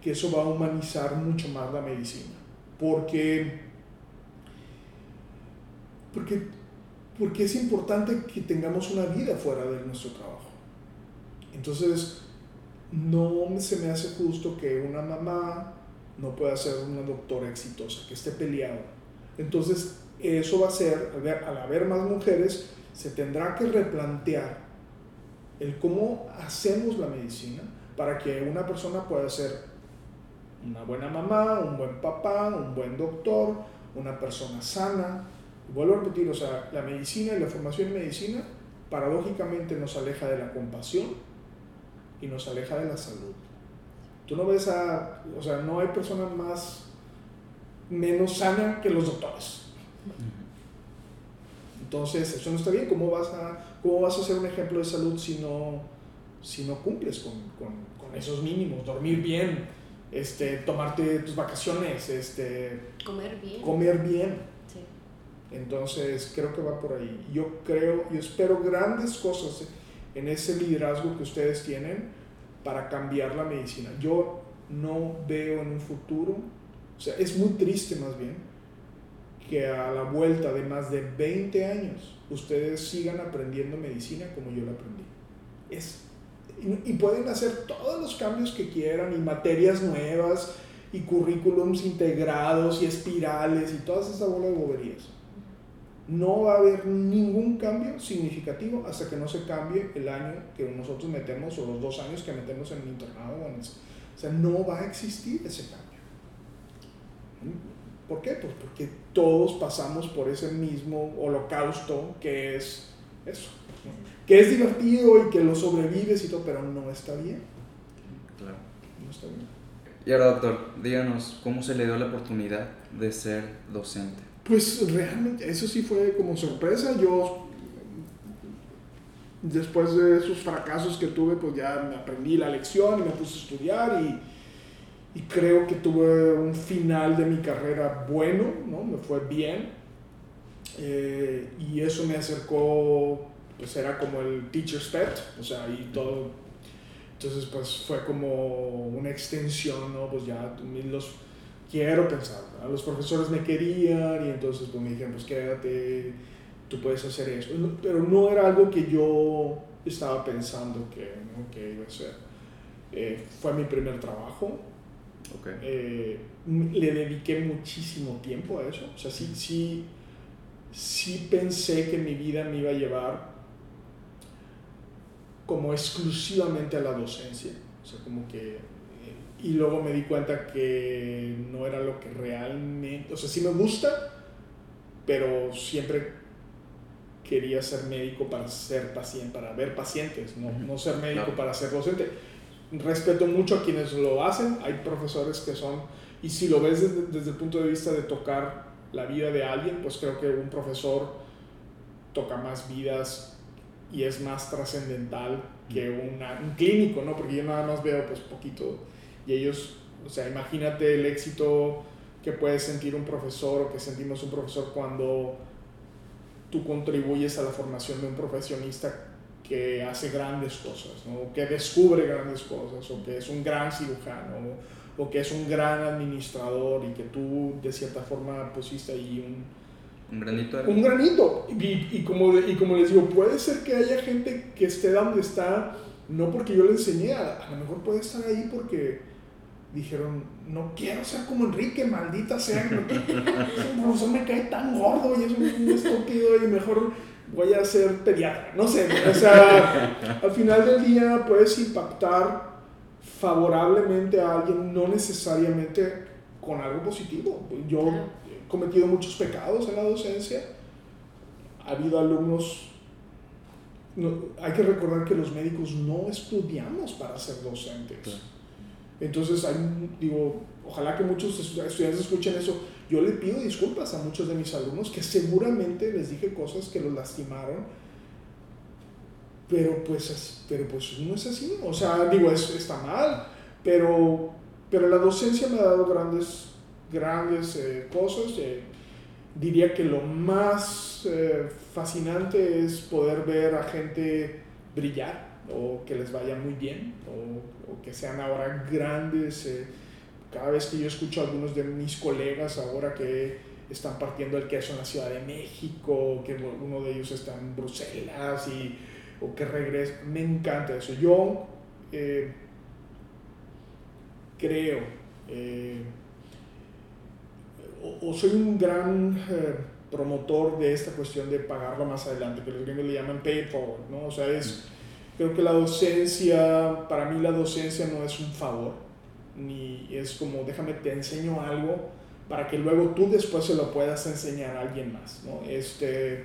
que, eso va a humanizar mucho más la medicina. Porque, porque, porque es importante que tengamos una vida fuera de nuestro trabajo. Entonces, no se me hace justo que una mamá no puede ser una doctora exitosa, que esté peleado. Entonces, eso va a ser, al haber más mujeres, se tendrá que replantear el cómo hacemos la medicina para que una persona pueda ser una buena mamá, un buen papá, un buen doctor, una persona sana. vuelvo a repetir, o sea, la medicina y la formación en medicina paradójicamente nos aleja de la compasión y nos aleja de la salud. Tú no ves a, o sea, no hay persona más, menos sana que los doctores. Entonces, eso no está bien. ¿Cómo vas a, cómo vas a ser un ejemplo de salud si no, si no cumples con, con, con esos mínimos? Dormir bien, este, tomarte tus vacaciones, este, comer bien. Comer bien. Sí. Entonces, creo que va por ahí. Yo creo, yo espero grandes cosas en ese liderazgo que ustedes tienen para cambiar la medicina. Yo no veo en un futuro, o sea, es muy triste más bien, que a la vuelta de más de 20 años ustedes sigan aprendiendo medicina como yo la aprendí. Es, y, pueden hacer todos los cambios que quieran y materias nuevas y currículums integrados y espirales y todas esas bolas de boberías no va a haber ningún cambio significativo hasta que no se cambie el año que nosotros metemos o los dos años que metemos en el internado. O sea, no va a existir ese cambio. ¿Por qué? Pues porque todos pasamos por ese mismo holocausto que es eso. Que es divertido y que lo sobrevives y todo, pero no está bien. Claro. No está bien. Y ahora, doctor, díganos, ¿cómo se le dio la oportunidad de ser docente? Pues realmente, eso sí fue como sorpresa. Yo, después de esos fracasos que tuve, pues ya me aprendí la lección y me puse a estudiar y, y creo que tuve un final de mi carrera bueno, ¿no? Me fue bien. Eh, y eso me acercó pues era como el teacher's pet, o sea, y todo. Entonces, pues fue como una extensión, ¿no? Pues ya los quiero pensar, los profesores me querían y entonces pues me dijeron, pues quédate, tú puedes hacer eso. Pero no era algo que yo estaba pensando que, que iba a ser. Eh, fue mi primer trabajo. Okay. Eh, le dediqué muchísimo tiempo a eso. O sea, sí, sí, sí pensé que mi vida me iba a llevar como exclusivamente a la docencia. O sea, como que... Eh, y luego me di cuenta que no era lo que realmente... O sea, sí me gusta, pero siempre quería ser médico para ser paciente, para ver pacientes, no, no ser médico para ser docente. Respeto mucho a quienes lo hacen, hay profesores que son, y si lo ves desde, desde el punto de vista de tocar la vida de alguien, pues creo que un profesor toca más vidas y es más trascendental que una, un clínico, ¿no? Porque yo nada más veo pues poquito y ellos, o sea, imagínate el éxito que puede sentir un profesor o que sentimos un profesor cuando tú contribuyes a la formación de un profesionista que hace grandes cosas, ¿no? que descubre grandes cosas, o que es un gran cirujano, o, que es un gran administrador y que tú de cierta forma pusiste ahí un... Un granito. Un granito. Y, y, como, y como les digo, puede ser que haya gente que esté donde está, no porque yo le enseñé, a, a lo mejor puede estar ahí porque dijeron, no quiero ser como Enrique, maldita sea, profesor me cae tan gordo y es un estúpido y mejor voy a ser pediatra, no sé, o sea, al final del día puedes impactar favorablemente a alguien, no necesariamente con algo positivo. Yo he cometido muchos pecados en la docencia, ha habido alumnos, hay que recordar que los médicos no estudiamos para ser docentes. Entonces, hay, digo, ojalá que muchos estudiantes escuchen eso. Yo le pido disculpas a muchos de mis alumnos que seguramente les dije cosas que los lastimaron, pero pues, pero pues no es así. O sea, digo, es, está mal, pero, pero la docencia me ha dado grandes, grandes eh, cosas. Eh, diría que lo más eh, fascinante es poder ver a gente brillar o que les vaya muy bien o, o que sean ahora grandes. Eh, cada vez que yo escucho a algunos de mis colegas ahora que están partiendo el queso en la Ciudad de México, que uno de ellos está en Bruselas y, o que regresa, me encanta eso. Yo eh, creo, eh, o, soy un gran promotor de esta cuestión de pagarlo más adelante, que los gringos le llaman pay forward, ¿no? O sea, es Creo que la docencia, para mí la docencia no es un favor, ni es como déjame te enseño algo para que luego tú después se lo puedas enseñar a alguien más, ¿no? Este,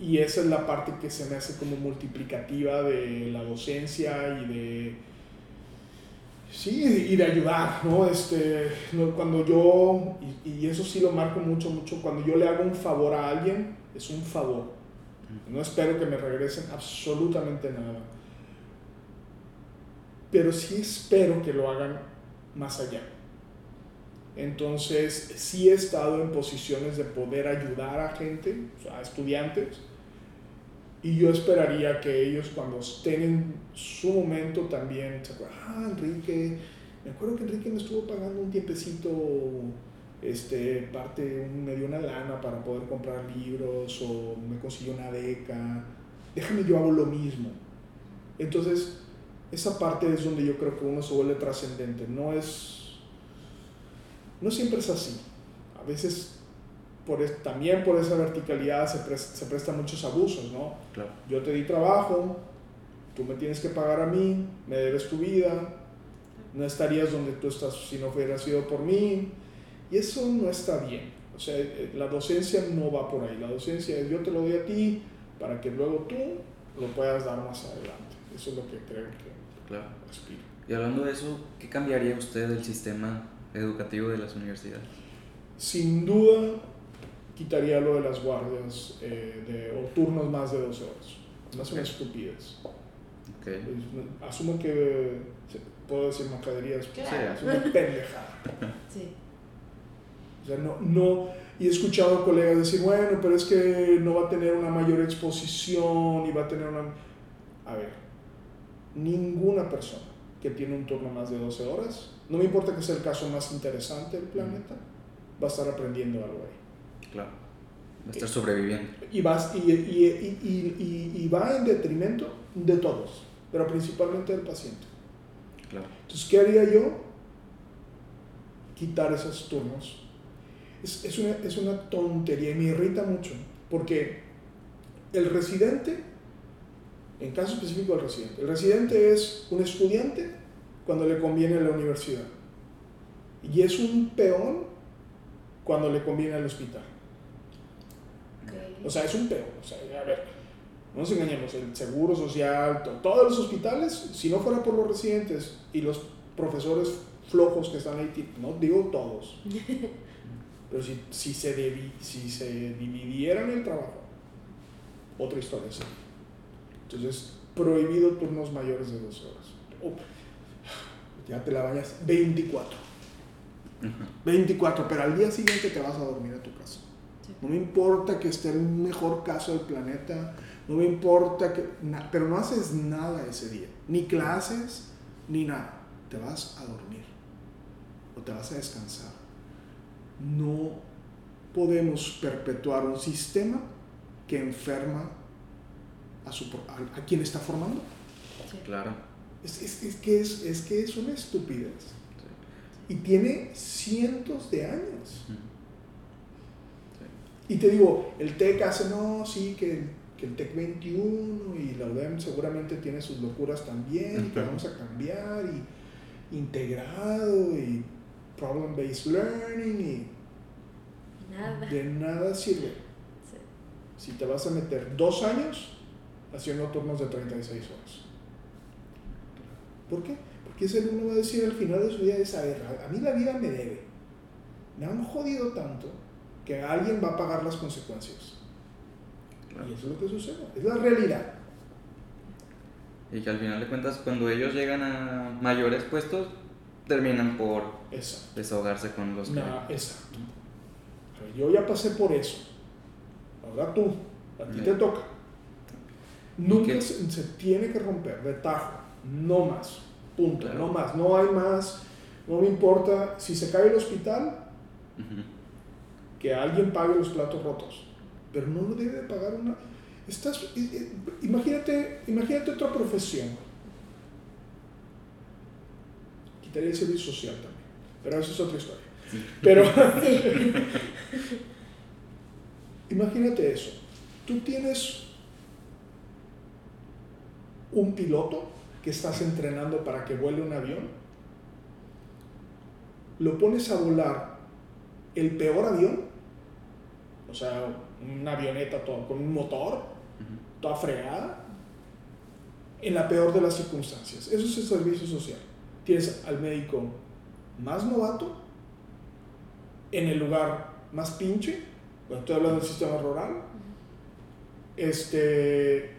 y esa es la parte que se me hace como multiplicativa de la docencia y de sí y de ayudar no este cuando yo y, y, eso sí lo marco mucho mucho cuando yo le hago un favor a alguien es un favor. No espero que me regresen absolutamente nada. Pero sí espero que lo hagan más allá. Entonces, sí he estado en posiciones de poder ayudar a gente, a estudiantes, y yo esperaría que ellos cuando estén en su momento también se acuerdan, ah, Enrique, me acuerdo que Enrique me estuvo pagando un tiempecito, este, parte, me dio una lana para poder comprar libros o me consiguió una beca, déjame yo hago lo mismo. Entonces, esa parte es donde yo creo que uno se vuelve trascendente. No es. No siempre es así. A veces, por también por esa verticalidad, se, presta, se prestan muchos abusos, ¿no? Yo te di trabajo, tú me tienes que pagar a mí, me debes tu vida, no estarías donde tú estás si no hubiera sido por mí. Y eso no está bien. O sea, eh, la docencia no va por ahí. La docencia es yo te lo doy a ti para que luego tú lo puedas dar más adelante. Eso es lo que creo que Claro. Y hablando de eso, ¿qué cambiaría usted del sistema educativo de las universidades? Sin duda, quitaría lo de las guardias eh, de, o turnos más de 12 horas. No es una estupidez. Okay. Pues, asumo que puedo decir macaderías, claro. es una pendejada. Sí. O sea, no, no, Y he escuchado a colegas decir, bueno, pero es que no va a tener una mayor exposición y va a tener una... A ver, ninguna persona que tiene un turno más de 12 horas, no me importa que sea el caso más interesante del planeta, va a estar aprendiendo algo ahí. Claro. Va a estar sobreviviendo. Y, vas, y, y, y, y, va en detrimento de todos, pero principalmente del paciente. Claro. Entonces, ¿qué haría yo? Quitar esos turnos. Es, es, una, es una tontería y me irrita mucho, porque el residente, en caso específico del residente, el residente es un estudiante cuando le conviene a la universidad y es un peón cuando le conviene al hospital. O sea, es un peón. O sea, a ver, no nos engañemos, el seguro social, todos los hospitales, si no fuera por los residentes y los profesores flojos que están ahí, no digo todos, pero si, si, se, si se dividieran el trabajo, otra historia sí. Entonces, prohibido turnos mayores de dos horas. Oh, ya te la vayas 24. 24, pero al día siguiente te vas a dormir a tu casa. No me importa que esté en un mejor caso del planeta, no me importa que... pero no haces nada ese día, ni clases, ni nada. Te vas a dormir o te vas a descansar. No podemos perpetuar un sistema que enferma a, su, a, quien está formando. Claro. Es, es, es, que es, es que es una estupidez. Y tiene cientos de años. Y te digo, el TEC hace, no, sí, que, que el TEC 21 y la UDEM seguramente tiene sus locuras también, y que vamos a cambiar, y integrado, y problem-based learning, y nada. de nada sirve. Si te vas a meter dos años haciendo turnos de 36 horas. ¿Por qué? Porque ese alumno va a decir al final de su vida, es, a ver, a mí la vida me debe. Me han jodido tanto que alguien va a pagar las consecuencias. Y eso es lo que sucede, es la realidad. Y que al final de cuentas, cuando ellos llegan a mayores puestos, terminan por desahogarse con los que... exacto. Yo ya pasé por eso. Ahora tú, a ti te toca. Nunca se, tiene que romper de tajo, no más. Punto, no más. No hay más. No me importa si se cae el hospital, que alguien pague los platos rotos, pero no lo debe pagar una... Estás, imagínate, imagínate otra profesión. Quitaría el servicio social también, pero eso es otra historia. Pero imagínate eso. Tú tienes un piloto que estás entrenando para que vuele un avión, lo pones a volar el peor avión, o sea, una avioneta todo, con un motor, toda fregada, en la peor de las circunstancias. Eso es el servicio social. Tienes al médico más novato, en el lugar más pinche, cuando estoy hablando del sistema rural, este,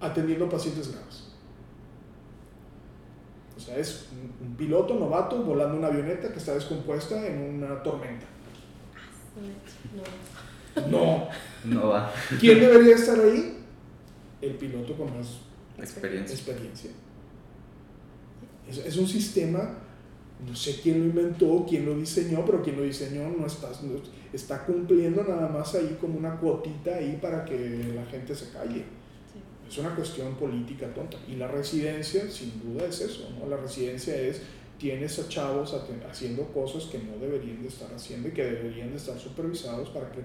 atendiendo pacientes graves. O sea, es un piloto novato volando una avioneta que está descompuesta en una tormenta. No. No. No va. ¿Quién debería estar ahí? El piloto con más experiencia. experiencia. Es, es, un sistema, no sé quién lo inventó, quién lo diseñó, pero quien lo diseñó no está, está cumpliendo nada más ahí como una cuotita ahí para que la gente se calle. Es una cuestión política tonta. Y la residencia, sin duda, es eso. ¿no? La residencia es, tienes a chavos haciendo cosas que no deberían de estar haciendo y que deberían de estar supervisados para que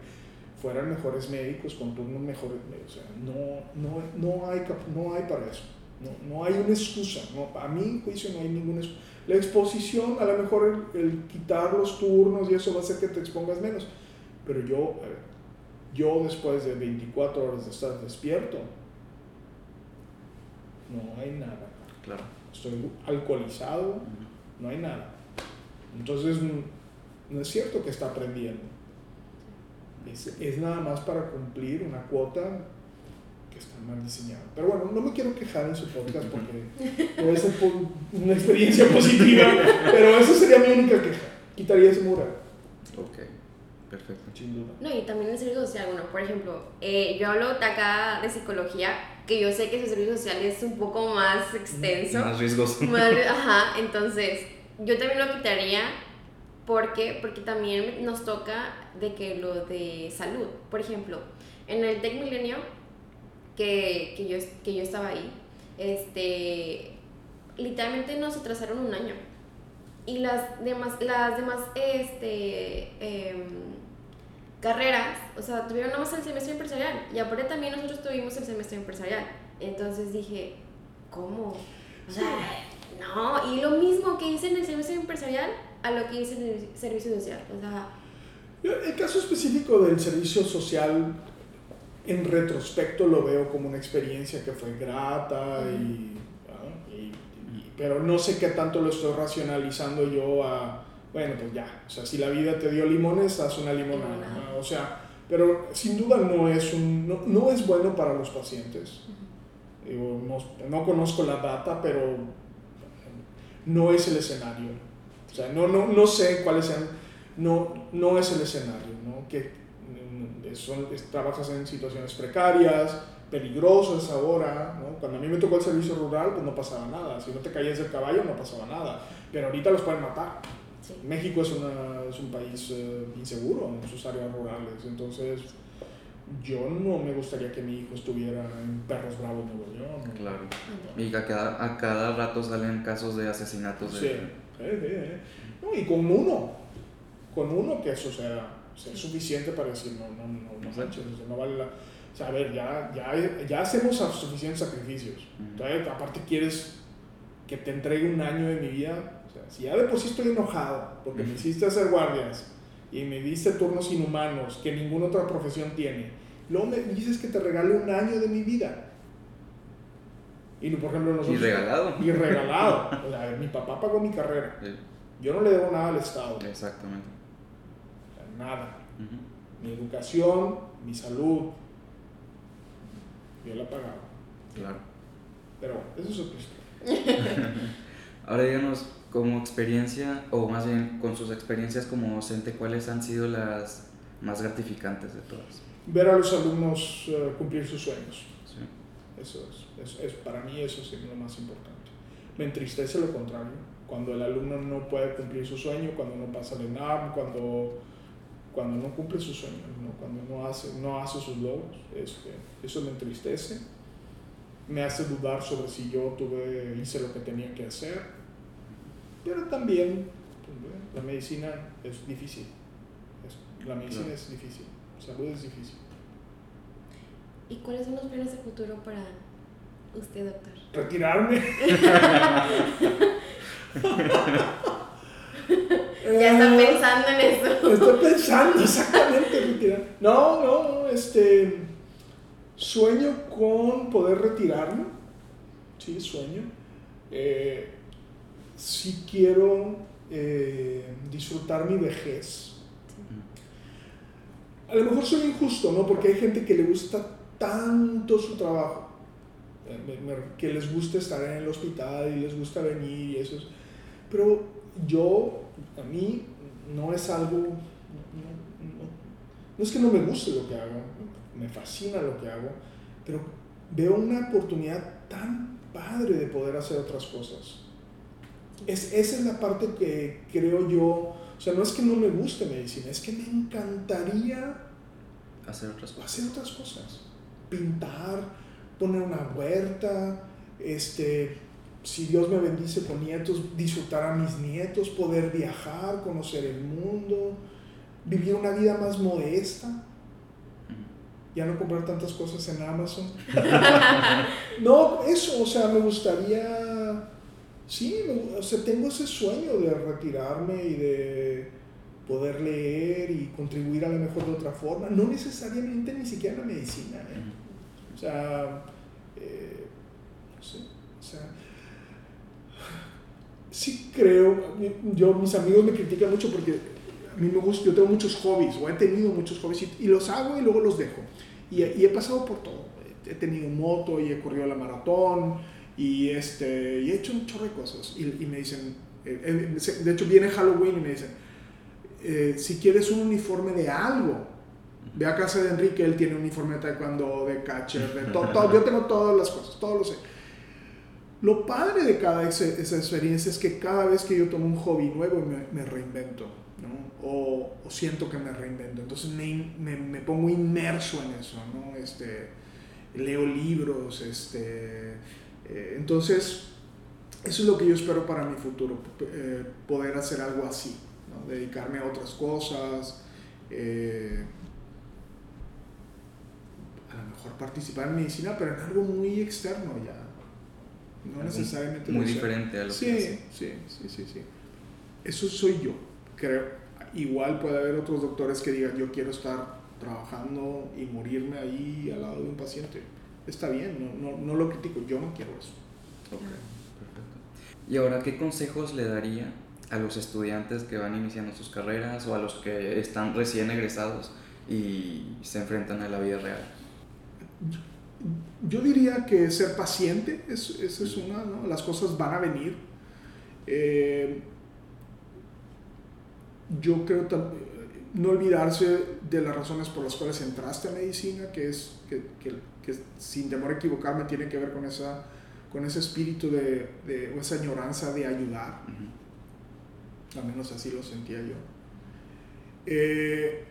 fueran mejores médicos, con turnos mejores. O sea, no, no, no, hay, no hay para eso. No, no hay una excusa. No, a mi juicio no hay ninguna excusa. La exposición, a lo mejor el, el, quitar los turnos y eso va a hacer que te expongas menos. Pero yo, yo después de 24 horas de estar despierto, no hay nada. Claro. Estoy alcoholizado, no hay nada. Entonces, no es cierto que está aprendiendo. Es, es, nada más para cumplir una cuota que está mal diseñada. Pero bueno, no me quiero quejar en su podcast porque puede ser una experiencia positiva, pero esa sería mi única queja. Quitaría ese mural. Ok. Perfecto. Sin duda. No, y también el servicio social, bueno, por ejemplo, eh, yo hablo de acá de psicología, que yo sé que su servicio social es un poco más extenso. Más riesgoso. Más- ajá, entonces yo también lo quitaría porque, porque también nos toca de que lo de salud, por ejemplo, en el Tech Milenio, que, que, yo, que yo estaba ahí, este, literalmente nos atrasaron un año. Y las demás, las demás este, em, carreras, o sea, tuvieron nada más el semestre empresarial. Y aparte también nosotros tuvimos el semestre empresarial. Entonces dije, ¿cómo? O sea, no, y lo mismo que hice en el servicio empresarial a lo que hice en el servicio social. O sea, El caso específico del servicio social, en retrospecto lo veo como una experiencia que fue grata, y, ¿no? y- y- pero no sé qué tanto lo estoy racionalizando yo a, bueno, pues ya, o sea, si la vida te dio limones, haz una limonada, o sea, pero sin duda no es, un, no, no es bueno para los pacientes. Digo, no, no conozco la data, pero no es el escenario. O sea, no, no, no sé cuáles sean, no, no es el escenario, ¿no? Que mm, son, es- trabajas en situaciones precarias, peligrosas ahora, ¿no? Cuando a mí me tocó el servicio rural, pues no pasaba nada. Si no te caías del caballo, no pasaba nada. Pero ahorita los pueden matar. Sí. México es, una, es un país eh, inseguro en sus áreas rurales, entonces yo no me gustaría que mi hijo estuviera en Perros Bravos, Nuevo León. ¿no? Claro. Y a cada, a cada rato salen casos de asesinatos. Sí, De, eh, eh. No, y con uno, con uno que eso sea, sea suficiente para decir, no, no, no, no manches, o sea, no vale la... O sea, a ver, ya, ya, ya hacemos suficientes sacrificios. Ujú. Entonces, aparte quieres que te entregue un año de mi vida. O sea, si ya de por sí estoy enojado porque me hiciste hacer guardias y me diste turnos inhumanos que ninguna otra profesión tiene, luego me dices que te regale un año de mi vida. Y por ejemplo y nosotros... regalado. Y regalado. O sea, mi papá pagó mi carrera. Sí, Yo no le debo nada al Estado. O exactamente. sea, nada. Ujú. Mi educación, mi salud. Yo la pagaba. Claro. Pero eso es otra historia. Ahora díganos, como experiencia, o más bien con sus experiencias como docente, ¿cuáles han sido las más gratificantes de todas? Ver a los alumnos eh, cumplir sus sueños. Sí. Eso es, es, es- para mí eso es lo más importante. Me entristece lo contrario, cuando el alumno no puede cumplir su sueño, cuando no pasa el ENAM, cuando, cuando no cumple sus sueños, ¿no? cuando no hace, no hace sus logros. Este, eso me entristece, me hace dudar sobre si yo tuve, hice lo que tenía que hacer, pero también la medicina es difícil. Es- la medicina Claro. es difícil, salud es difícil. ¿Y cuáles son los planes de futuro para usted, doctor? retirarme. Ya está Eh, pensando en eso. Estoy pensando exactamente retirar. No, no, no, este sueño con poder retirarme. Sí, sueño. Eh, sí quiero eh, disfrutar mi vejez. A lo mejor soy injusto, ¿no? Porque hay gente que le gusta tanto su trabajo, eh, que les gusta estar en el hospital y les gusta venir y eso. es- Pero yo, a mí, no es algo, no- no es que no me guste lo que hago, me fascina lo que hago, pero veo una oportunidad tan padre de poder hacer otras cosas. Es, esa es la parte que creo yo, o sea, no es que no me guste medicina, es que me encantaría Hacer otras cosas. hacer otras cosas. Pintar, poner una huerta, este, si Dios me bendice con nietos, disfrutar a mis nietos, poder viajar, conocer el mundo, vivir una vida más modesta, ya no comprar tantas cosas en Amazon. no, eso, o sea, me gustaría, sí, o sea, tengo ese sueño de retirarme y de poder leer y contribuir a lo mejor de otra forma, no necesariamente ni siquiera en la medicina, ¿eh? O sea, eh, no sé, o sea, sí creo, yo, mis amigos me critican mucho porque a mí me gusta, yo tengo muchos hobbies, o he tenido muchos hobbies, y, y los hago y luego los dejo. Y, y he pasado por todo. He tenido moto y he corrido la maratón y, este, y he hecho un chorro de cosas. Y, y me dicen, eh, eh, de hecho viene Halloween y me dicen, eh, si quieres un uniforme de algo, ve a casa de Enrique, él tiene un uniforme de taekwondo, de catcher, de todo, todo, yo tengo todas las cosas, todo lo sé. Lo padre de cada esa, experiencia es que cada vez que yo tomo un hobby nuevo me, me reinvento, ¿no? o, o, siento que me reinvento, entonces me, me, me, pongo inmerso en eso, ¿no? este, leo libros, este, eh, entonces eso es lo que yo espero para mi futuro, eh, poder hacer algo así, ¿no? dedicarme a otras cosas. Eh, a lo mejor participar en medicina, pero en algo muy externo ya. No necesariamente. Muy diferente a lo sí, que Sí, sí, sí, sí. Eso soy yo, creo. Igual puede haber otros doctores que digan, yo quiero estar trabajando y morirme ahí al lado de un paciente. Está bien, no, no, no lo critico, yo no quiero eso. Okay. Y ahora, ¿qué consejos le daría a los estudiantes que van iniciando sus carreras o a los que están recién egresados y se enfrentan a la vida real? Yo diría que ser paciente, es, esa es una, ¿no? Las cosas van a venir. Eh, yo creo no olvidarse de las razones por las cuales entraste a medicina, que es que, que, que sin temor a equivocarme tiene que ver con esa con ese espíritu de, de esa añoranza de ayudar. Al menos así lo sentía yo. Eh,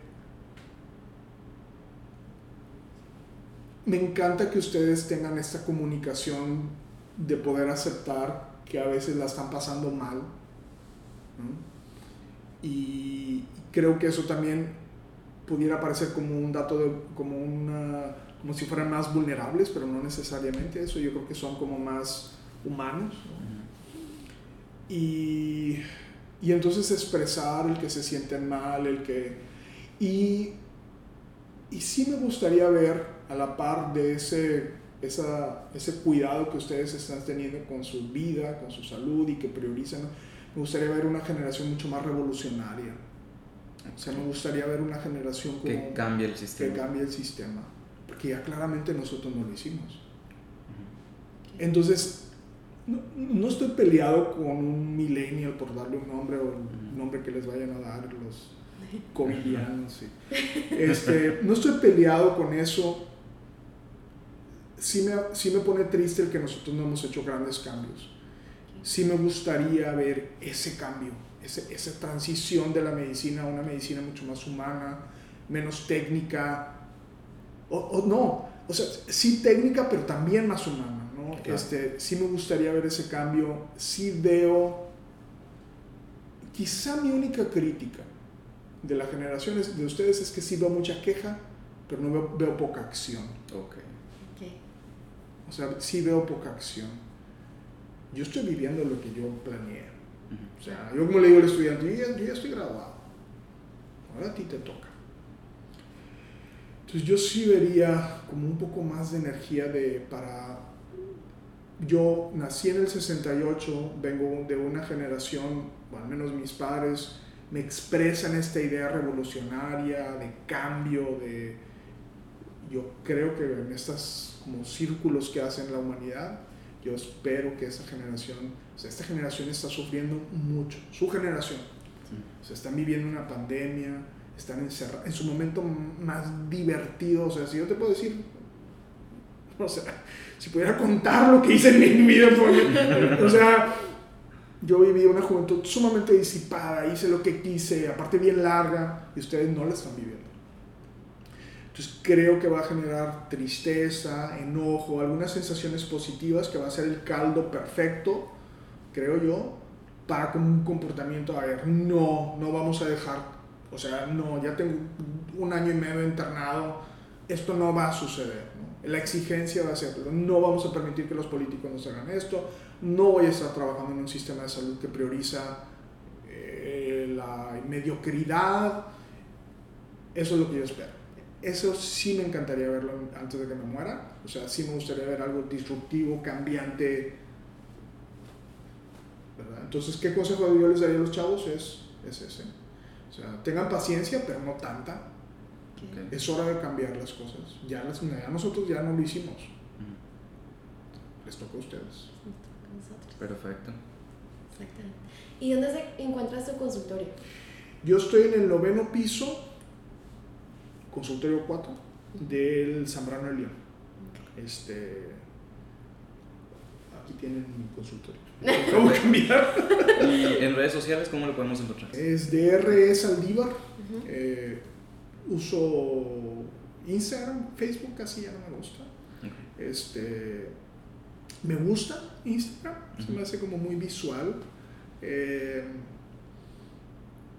me encanta que ustedes tengan esta comunicación de poder aceptar que a veces la están pasando mal. ¿no? Y creo que eso también pudiera parecer como un dato de, como una como si fueran más vulnerables, pero no necesariamente eso, yo creo que son como más humanos. ¿no? y, y, entonces expresar el que se sienten mal, el que... Y, y sí me gustaría ver a la par de ese, esa, ese cuidado que ustedes están teniendo con su vida, con su salud y que priorizan, me gustaría ver una generación mucho más revolucionaria. O sea, me gustaría ver una generación como, que cambie el sistema. Que cambie el sistema que ya claramente nosotros no lo hicimos. Entonces, no, no, estoy peleado con un millennial por darle un nombre o el nombre que les vayan a dar los covidianos. Este, no estoy peleado con eso. Sí me, sí me pone triste el que nosotros no hemos hecho grandes cambios. Sí me gustaría ver ese cambio, ese, esa transición de la medicina a una medicina mucho más humana, menos técnica, o, o, no, o sea, sí técnica, pero también más humana, ¿no? Claro. Este, sí me gustaría ver ese cambio, sí veo, quizá mi única crítica de la generación de ustedes es que sí veo mucha queja, pero no veo, veo poca acción. Okay. Okay. O sea, sí veo poca acción. Yo estoy viviendo lo que yo planeé. Uh -huh. O sea, yo como le digo al estudiante, yo ya, yo ya estoy graduado. Ahora a ti te toca. Entonces yo sí vería como un poco más de energía de para... Yo nací en el 68, vengo de una generación, o al menos mis padres, me expresan esta idea revolucionaria, de cambio, de... Yo creo que en estos como círculos que hacen la humanidad, yo espero que esa generación, o sea, esta generación está sufriendo mucho, su generación. Sí. O sea, están viviendo una pandemia, están encerrados, en su momento más divertido, o sea, si yo te puedo decir, o sea, si pudiera contar lo que hice en mi vida, o sea, yo viví una juventud sumamente disipada, hice lo que quise, aparte bien larga, y ustedes no la están viviendo. Entonces creo que va a generar tristeza, enojo, algunas sensaciones positivas que va a ser el caldo perfecto, creo yo, para un comportamiento, a ver, no, no vamos a dejar o sea, no, ya tengo un año y medio internado, esto no va a suceder. La exigencia va a ser, no vamos a permitir que los políticos nos hagan esto, no voy a estar trabajando en un sistema de salud que prioriza eh, la mediocridad. Eso es lo que yo espero. Eso sí me encantaría verlo antes de que me muera. O sea, sí me gustaría ver algo disruptivo, cambiante. Entonces, ¿qué consejo yo les daría a los chavos? Es, es ese. O sea, tengan paciencia, pero no tanta. Okay. Es hora de cambiar las cosas. Ya, las, ya nosotros ya no lo hicimos. Les toca a ustedes. Nosotros. Perfecto. Exactamente. ¿Y dónde se encuentra su consultorio? Yo estoy en el noveno piso, consultorio 4, del Zambrano de León. Este, aquí tienen mi consultorio. ¿Cómo cambiar? ¿Y en redes sociales cómo lo podemos encontrar? Es DRE Saldívar. Eh, uso Instagram, Facebook casi ya no me gusta. Este, me gusta Instagram, se me hace como muy visual. Eh,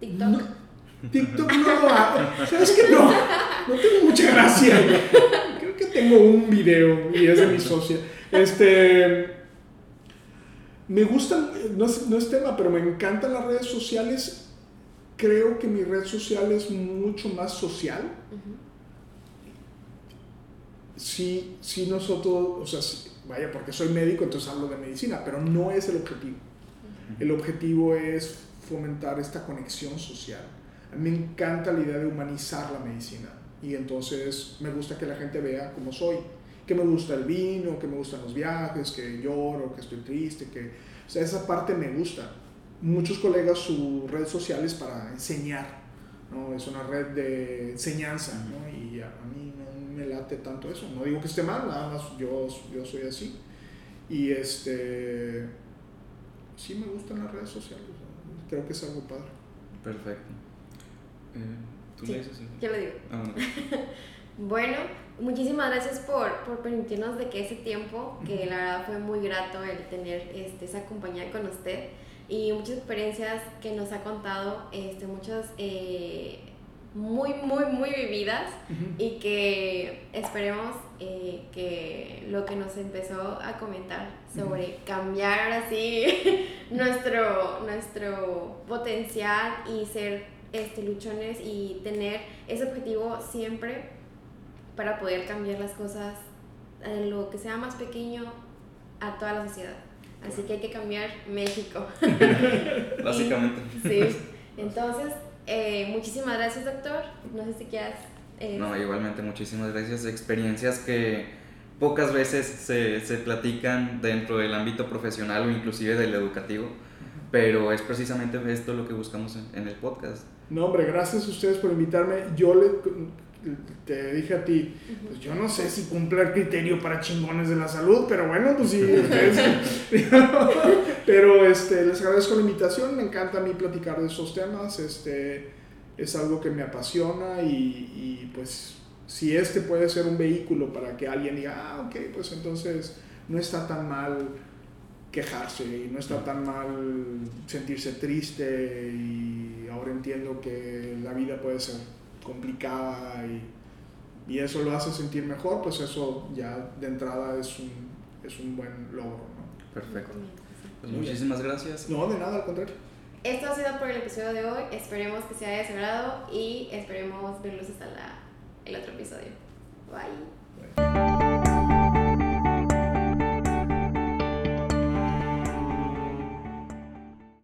TikTok. no- TikTok no lo hago. ¿Sabes qué? No, no tengo mucha gracia. Creo que tengo un video y es de mi socia. Este, me gustan, no es, no es tema, pero me encantan las redes sociales. Creo que mi red social es mucho más social. Ujú. sí, sí nosotros, o sea, sí, vaya, porque soy médico, entonces hablo de medicina, pero no es el objetivo. El objetivo es fomentar esta conexión social. A mí me encanta la idea de humanizar la medicina y entonces me gusta que la gente vea cómo soy, que me gusta el vino, que me gustan los viajes, que lloro, que estoy triste, que, o sea, esa parte me gusta. Muchos colegas su red social es para enseñar, ¿no? Es una red de enseñanza, ¿no? Y a, a mí no me late tanto eso. No digo que esté mal, nada más yo, yo soy así. Y este, sí me gustan las redes sociales, ¿no? creo que es algo padre. Perfecto. Eh, ¿Tú Sí. le dices? Yo lo digo. Ah, bueno. Bueno, muchísimas gracias por, por permitirnos de que ese tiempo, que la verdad fue muy grato el tener este, esa compañía con usted. Y muchas experiencias que nos ha contado, este, muchas eh, muy, muy, muy vividas. Y que esperemos eh, que lo que nos empezó a comentar sobre cambiar ahora sí nuestro, nuestro potencial y ser este, luchones y tener ese objetivo siempre para poder cambiar las cosas en lo que sea más pequeño a toda la sociedad. Así que hay que cambiar México. Básicamente. Sí. Entonces, eh, muchísimas gracias, doctor. No sé si quieras. eh, No, igualmente, muchísimas gracias. Experiencias que pocas veces se, se platican dentro del ámbito profesional o inclusive del educativo, pero es precisamente esto lo que buscamos en, en el podcast. No, hombre, gracias a ustedes por invitarme. Yo le, te dije a ti, pues yo no sé si cumple el criterio para chingones de la salud, pero bueno, pues sí, ustedes. pero este, les agradezco la invitación, me encanta a mí platicar de esos temas, este, es algo que me apasiona y, y, pues si este puede ser un vehículo para que alguien diga, ah, ok, pues entonces no está tan mal quejarse y no está tan mal sentirse triste y ahora entiendo que la vida puede ser complicada y, y eso lo hace sentir mejor, pues eso ya de entrada es un, es un buen logro. Perfecto. Pues muchísimas gracias. ¿no? no, de nada, al contrario. Esto ha sido por el episodio de hoy. Esperemos que se haya cerrado y esperemos verlos hasta la, el otro episodio. Bye. Bye.